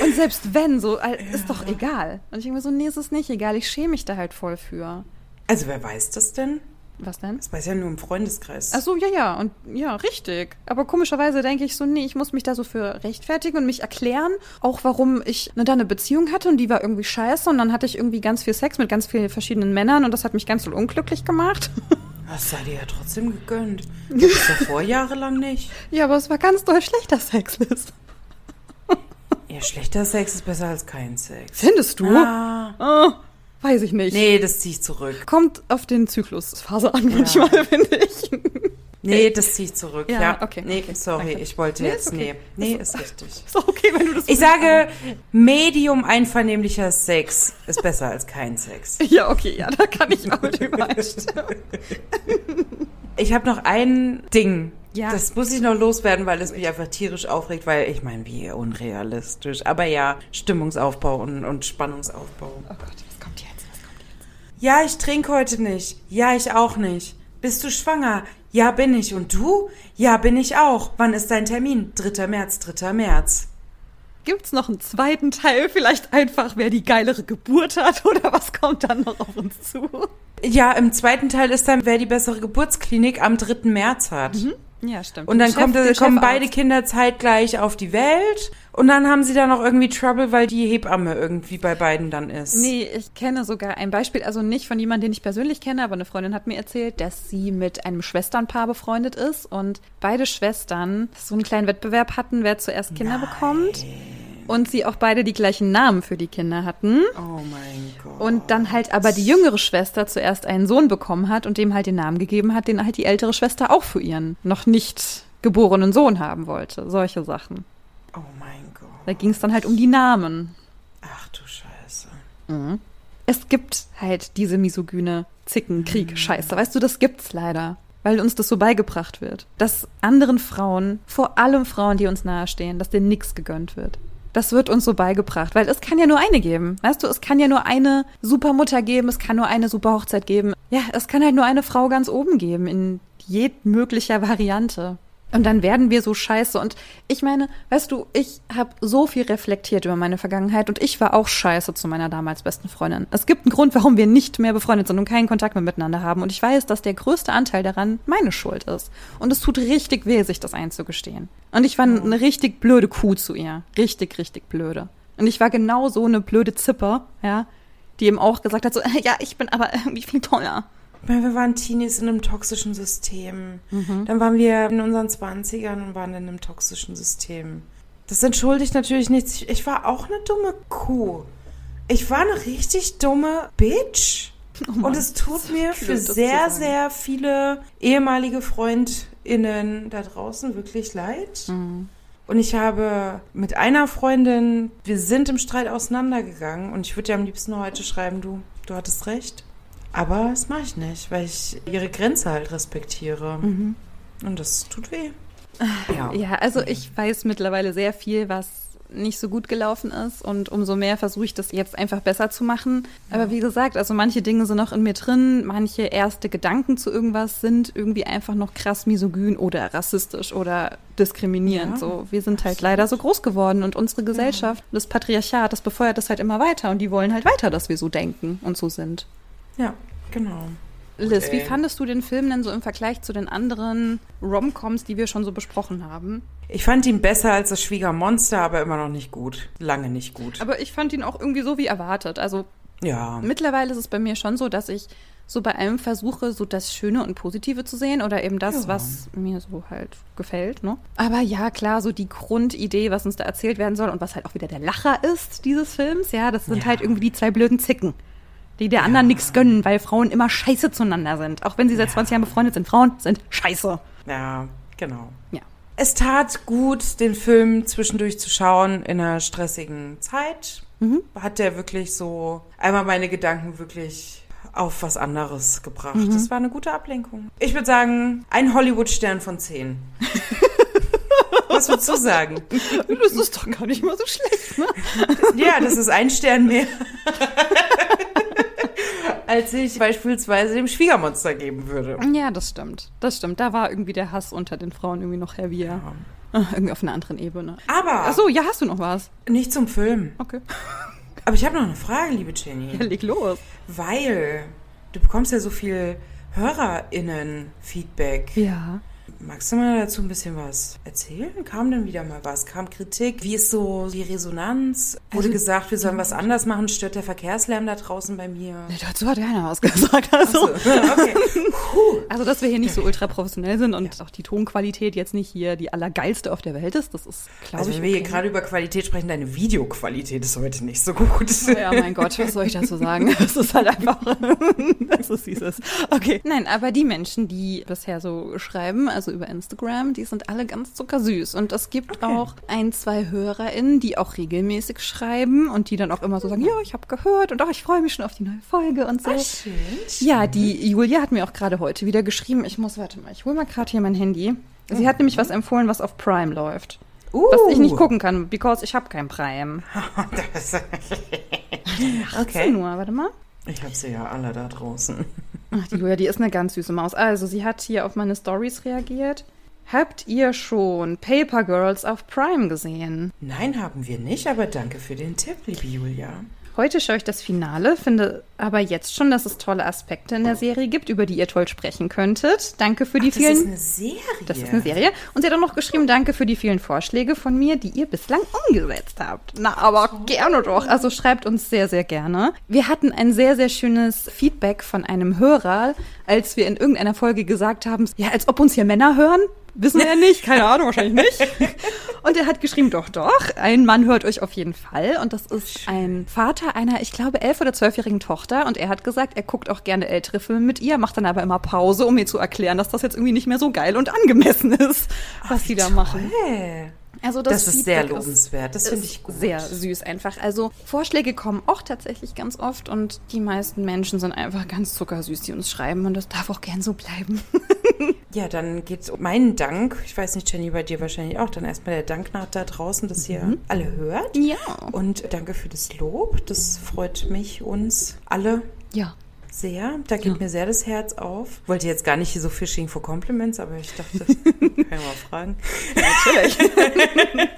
und selbst wenn, so, ist doch egal. Und ich denke mir so, nee, es ist nicht egal. Ich schäme mich da halt voll für. Also, wer weiß das denn? Was denn? Das weiß ja nur im Freundeskreis. Ach so, ja, ja, und ja, richtig. Aber komischerweise denke ich so, nee, ich muss mich da so für rechtfertigen und mich erklären, auch warum ich ne, da eine Beziehung hatte und die war irgendwie scheiße und dann hatte ich irgendwie ganz viel Sex mit ganz vielen verschiedenen Männern und das hat mich ganz so unglücklich gemacht. Das sei dir ja trotzdem gegönnt. Davor jahrelang nicht. ja, aber es war ganz doll schlechter Sex, Liz. Ja, schlechter Sex ist besser als kein Sex. Findest du? Ah. Oh, weiß ich nicht. Nee, das zieh ich zurück. Kommt auf den Zyklusphase an manchmal, finde ich. Nee, das zieh ich zurück. Ja, Ja, okay, Nee, okay, sorry, danke. ich wollte Nee, jetzt. ist okay. Nee, nee, ist richtig. Ist okay, wenn du das Ich sage, medium einvernehmlicher Sex ist besser als kein Sex. Ja, okay, ja, da kann ich auch mit übereinstimmen. Ich habe noch ein Ding. Ja. Das muss ich noch loswerden, weil es mich einfach tierisch aufregt, weil ich meine, wie unrealistisch. Aber ja, Stimmungsaufbau und, und Spannungsaufbau. Oh Gott, Ja, ich trinke heute nicht. Ja, ich auch nicht. Bist du schwanger? Ja, bin ich. Und du? Ja, bin ich auch. Wann ist dein Termin? 3. März, 3. März. Gibt's noch einen zweiten Teil? Vielleicht einfach, wer die geilere Geburt hat oder was kommt dann noch auf uns zu? Ja, im zweiten Teil ist dann, wer die bessere Geburtsklinik am 3. März hat. Ja, stimmt. Und dann kommt, Chef- den kommen Chefarzt. beide Kinder zeitgleich auf die Welt. Und dann haben sie da noch irgendwie Trouble, weil die Hebamme irgendwie bei beiden dann ist. Nee, ich kenne sogar ein Beispiel, also nicht von jemandem, den ich persönlich kenne, aber eine Freundin hat mir erzählt, dass sie mit einem Schwesternpaar befreundet ist und beide Schwestern so einen kleinen Wettbewerb hatten, wer zuerst Kinder bekommt. Und sie auch beide die gleichen Namen für die Kinder hatten. Oh mein Gott. Und dann halt aber die jüngere Schwester zuerst einen Sohn bekommen hat und dem halt den Namen gegeben hat, den halt die ältere Schwester auch für ihren noch nicht geborenen Sohn haben wollte. Solche Sachen. Oh mein Gott. Da ging es dann halt um die Namen. Ach du Scheiße. Es gibt halt diese misogyne Zickenkrieg, Scheiße. Weißt du, das gibt's leider. Weil uns das so beigebracht wird. Dass anderen Frauen, vor allem Frauen, die uns nahestehen, dass denen nichts gegönnt wird. Das wird uns so beigebracht, weil es kann ja nur eine geben. Weißt du, es kann ja nur eine Supermutter geben, es kann nur eine Superhochzeit geben. Ja, es kann halt nur eine Frau ganz oben geben, in jedmöglicher Variante. Und dann werden wir so scheiße. Und ich meine, weißt du, ich habe so viel reflektiert über meine Vergangenheit und ich war auch scheiße zu meiner damals besten Freundin. Es gibt einen Grund, warum wir nicht mehr befreundet sind und keinen Kontakt mehr miteinander haben. Und ich weiß, dass der größte Anteil daran meine Schuld ist. Und es tut richtig weh, sich das einzugestehen. Und ich war eine richtig blöde Kuh zu ihr. Richtig, richtig blöde. Und ich war genau so eine blöde Zipper, ja, die ihm auch gesagt hat, so, ja, ich bin aber irgendwie viel toller. Weil wir waren Teenies in einem toxischen System. Mhm. Dann waren wir in unseren 20ern und waren in einem toxischen System. Das entschuldigt natürlich nichts. Ich- war auch eine dumme Kuh. Ich war eine richtig dumme Bitch. und es tut mir für sehr, sehr viele ehemalige FreundInnen da draußen wirklich leid. Mhm. Und ich habe mit einer Freundin, wir sind im Streit auseinandergegangen und ich würde dir am liebsten heute schreiben, du, du hattest recht. Aber das mache ich nicht, weil ich ihre Grenze halt respektiere. Und das tut weh. Ja. Ja, also ich weiß mittlerweile sehr viel, was nicht so gut gelaufen ist und umso mehr versuche ich das jetzt einfach besser zu machen. Aber wie gesagt, also manche Dinge sind noch in mir drin, manche erste Gedanken zu irgendwas sind irgendwie einfach noch krass misogyn oder rassistisch oder diskriminierend. Ja, so, wir sind halt leider so groß geworden und unsere Gesellschaft, das Patriarchat, das befeuert das halt immer weiter und die wollen halt weiter, dass wir so denken und so sind. Ja, genau. Liz, wie Okay. fandest du den Film denn so im Vergleich zu den anderen Romcoms, die wir schon so besprochen haben? Ich fand ihn besser als das Schwiegermonster, aber immer noch nicht gut. Lange nicht gut. Aber ich fand ihn auch irgendwie so wie erwartet. Also Ja. mittlerweile ist es bei mir schon so, dass ich so bei allem versuche, so das Schöne und Positive zu sehen oder eben das, Ja. was mir so halt gefällt. Ne? Aber ja, klar, so die Grundidee, was uns da erzählt werden soll und was halt auch wieder der Lacher ist dieses Films, ja, das sind Ja. halt irgendwie die zwei blöden Zicken. Die der anderen nichts gönnen, weil Frauen immer scheiße zueinander sind. Auch wenn sie seit 20 Jahren befreundet sind. Frauen sind scheiße. Ja, genau. Ja. Es tat gut, den Film zwischendurch zu schauen in einer stressigen Zeit. Mhm. Hat der wirklich so einmal meine Gedanken wirklich auf was anderes gebracht. Mhm. Das war eine gute Ablenkung. Ich würde sagen, ein Hollywood-Stern von zehn. was würdest du sagen? Das ist doch gar nicht mal so schlecht, ne? Ja, das ist ein Stern mehr. als ich beispielsweise dem Schwiegermonster geben würde. Ja, das stimmt. Das stimmt. Da war irgendwie der Hass unter den Frauen irgendwie noch heavier. Ah, Irgendwie auf einer anderen Ebene. Aber Ach so, ja, hast du noch was? nicht zum Film. Okay. Aber ich habe noch eine Frage, liebe Jenny. Ja, leg los. Weil du bekommst ja so viel HörerInnen-Feedback. Ja. Magst du mal dazu ein bisschen was erzählen? Kam denn wieder mal was? Kam Kritik? Wie ist so die Resonanz? Wurde Also- gesagt, wir sollen was anders machen? Stört der Verkehrslärm da draußen bei mir? Nee, dazu hat keiner was gesagt. Also, okay. also, dass wir hier nicht so ultra professionell sind und auch die Tonqualität jetzt nicht hier die allergeilste auf der Welt ist, das ist, glaube Also ich, wenn wir hier okay. gerade über Qualität sprechen, deine Videoqualität ist heute nicht so gut. Ja, mein Gott, was soll ich dazu sagen? Es ist halt einfach, das ist dieses. Okay. Nein, aber die Menschen, die bisher so schreiben, also über Instagram, die sind alle ganz zuckersüß. Und es gibt Okay. auch ein, zwei HörerInnen, die auch regelmäßig schreiben und die dann auch immer so sagen, ja, ich habe gehört und auch ich freue mich schon auf die neue Folge und so. Ah, schön. Ja, die Julia hat mir auch gerade heute wieder geschrieben. Ich muss, warte mal, ich hole mal gerade hier mein Handy. Sie hat nämlich was empfohlen, was auf Prime läuft. Uh. Was ich nicht gucken kann, because ich habe kein Prime. Das- okay. Nur, warte mal. Ich habe sie ja alle da draußen. Ach, die Julia, die ist eine ganz süße Maus. Also, sie hat hier auf meine Stories reagiert. Habt ihr schon Paper Girls auf Prime gesehen? Nein, haben wir nicht, aber danke für den Tipp, liebe Julia. Heute schaue ich das Finale, finde aber jetzt schon, dass es tolle Aspekte in der Serie gibt, über die ihr toll sprechen könntet. Danke für die Das vielen. ist eine Serie. Das ist eine Serie. Und sie hat auch noch geschrieben, danke für die vielen Vorschläge von mir, die ihr bislang umgesetzt habt. Na, aber gerne doch. Also schreibt uns sehr, sehr gerne. Wir hatten ein sehr, sehr schönes Feedback von einem Hörer, als wir in irgendeiner Folge gesagt haben, ja, als ob uns hier Männer hören. Wissen wir ja nicht, keine Ahnung, wahrscheinlich nicht. Und er hat geschrieben, doch, doch, ein Mann hört euch auf jeden Fall. Und das ist ein Vater einer, ich glaube, elf- oder zwölfjährigen Tochter. Und er hat gesagt, er guckt auch gerne ältere Filme mit ihr, macht dann aber immer Pause, um mir zu erklären, dass das jetzt irgendwie nicht mehr so geil und angemessen ist, was sie da machen. Also Das, ist sehr lobenswert. Das finde ich gut. Sehr süß einfach. Also Vorschläge kommen auch tatsächlich ganz oft und die meisten Menschen sind einfach ganz zuckersüß, die uns schreiben und das darf auch gern so bleiben. Ja, dann geht's um meinen Dank. Ich weiß nicht, Jenny, bei dir wahrscheinlich auch. Dann erstmal der Dank nach da draußen, dass ihr alle hört. Ja. Und danke für das Lob. Das freut mich, uns alle Ja. Sehr. Da geht mir sehr das Herz auf. Wollte jetzt gar nicht hier so Fishing for Compliments, aber ich dachte, kann ich mal fragen. Natürlich.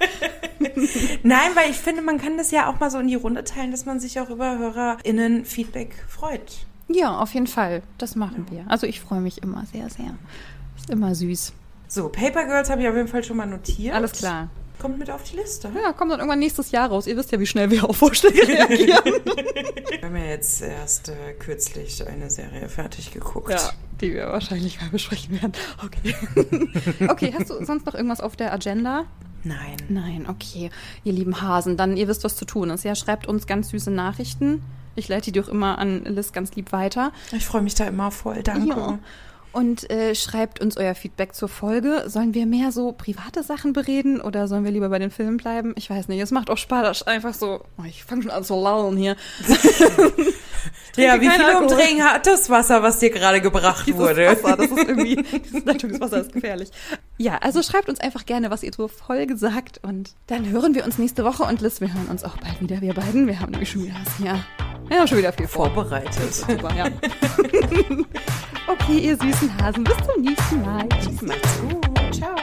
Nein, weil ich finde, man kann das ja auch mal so in die Runde teilen, dass man sich auch über HörerInnen Feedback freut. ja, auf jeden Fall. Das machen wir. Also ich freue mich immer sehr, sehr. Ist immer süß. So, Paper Girls habe ich auf jeden Fall schon mal notiert. Alles klar. Kommt mit auf die Liste. Ja, kommt dann irgendwann nächstes Jahr raus. Ihr wisst ja, wie schnell wir auf Vorschläge reagieren. Wir haben ja jetzt erst äh, kürzlich eine Serie fertig geguckt. ja, die wir wahrscheinlich mal besprechen werden. Okay. okay, hast du sonst noch irgendwas auf der Agenda? Nein. Nein, okay. Ihr lieben Hasen, dann ihr wisst, was zu tun ist. Ja, schreibt uns ganz süße Nachrichten. Ich leite die auch immer an Liz ganz lieb weiter. Ich freue mich da immer voll. Danke. Ja. Und äh, schreibt uns euer Feedback zur Folge. Sollen wir mehr so private Sachen bereden oder sollen wir lieber bei den Filmen bleiben? Ich weiß nicht. Es macht auch Spaß. Einfach so. Oh, ich fange schon an zu lauern hier. Ja, wie viel Alkohol. Umdrehen hat das Wasser, was dir gerade gebracht Dieses wurde? Wasser, das ist irgendwie, dieses Leitungswasser ist gefährlich. Ja, also schreibt uns einfach gerne, was ihr zur Folge sagt und dann hören wir uns nächste Woche und Liz, wir hören uns auch bald wieder, wir beiden. Wir haben nämlich schon wieder was hier. Haben schon wieder viel vor. Vorbereitet. Super, ja. okay, ihr süßen Hasen, bis zum nächsten Mal. Tschüss. Macht's gut. Ciao.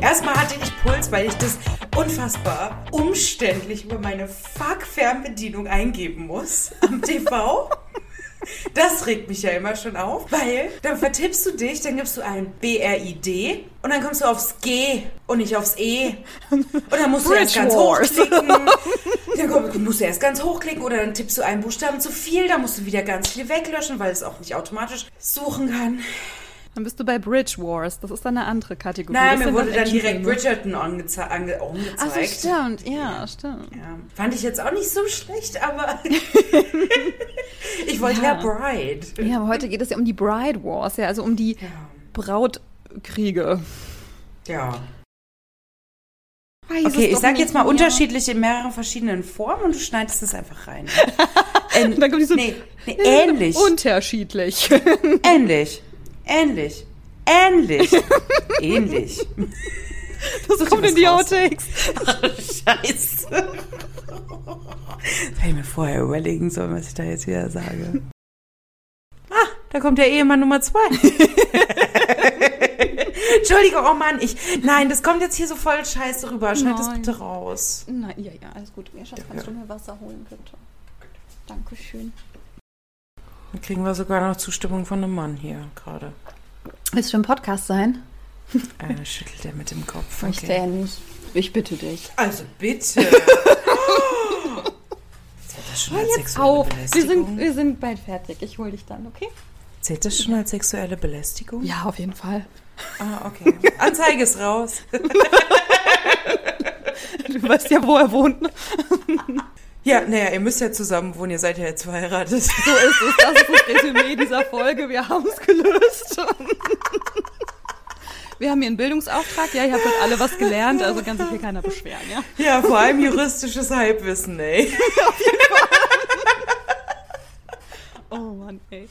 Erstmal hatte ich Puls, weil ich das unfassbar umständlich über meine Fuck-Fernbedienung eingeben muss am TV. Das regt mich ja immer schon auf, weil dann vertippst du dich, dann gibst du ein B-R-I-D und dann kommst du aufs G und nicht aufs E. Und dann musst du erst ganz Wars. hochklicken. Dann komm- musst du erst ganz hochklicken oder dann tippst du einen Buchstaben zu viel, dann musst du wieder ganz viel weglöschen, weil es auch nicht automatisch suchen kann. Dann bist du bei Bridge Wars. Das ist dann eine andere Kategorie. Nein, Das mir wurde dann direkt. Bridgerton angeze ange Ach so, angezeigt. stimmt. Ja, stimmt. Ja, fand ich jetzt auch nicht so schlecht, aber ich wollte ja, Ja. Bride. Ja, aber heute geht es ja um die Bride Wars, ja, also um die Ja. Brautkriege. ja. Weiß Okay, ich sag jetzt mal mehr. unterschiedlich in mehreren verschiedenen Formen und du schneidest es einfach rein. Ähm, Dann kommt die so- nee, nee, ähnlich. Unterschiedlich. ähnlich. Ähnlich. Ähnlich. Ähnlich. Das kommt in die. Outtakes. Scheiße. Das hätte ich mir vorher überlegen sollen, was ich da jetzt wieder sage. Ah, da kommt der Ehemann Nummer zwei. Entschuldigung, oh Mann, ich. Nein, das kommt jetzt hier so voll scheiße rüber. Schneid das bitte raus. Nein, ja, ja, alles gut. Mir Schatz, kannst du mir Wasser holen, bitte? Dankeschön. Dann kriegen wir sogar noch Zustimmung von einem Mann hier gerade. Willst du im Podcast sein? Äh, schüttelt er mit dem Kopf. Möchte er nicht. Ich bitte dich. Also bitte. Zählt das schon als sexuelle Auf. Wir sind, wir sind bald fertig. Ich hol dich dann, okay? Zählt das schon als sexuelle Belästigung? Ja, auf jeden Fall. Ah, okay. Anzeige ist raus. Du weißt ja, wo er wohnt. Ja, naja, ihr müsst ja zusammen wohnen, ihr seid ja jetzt verheiratet. So ist es. Das ist das Resümee dieser Folge. Wir haben es gelöst. Wir haben hier einen Bildungsauftrag. Ja, ihr habt heute alle was gelernt, also kann sich hier keiner beschweren, ja? Ja, vor allem juristisches Halbwissen, ey. Oh Mann, ey.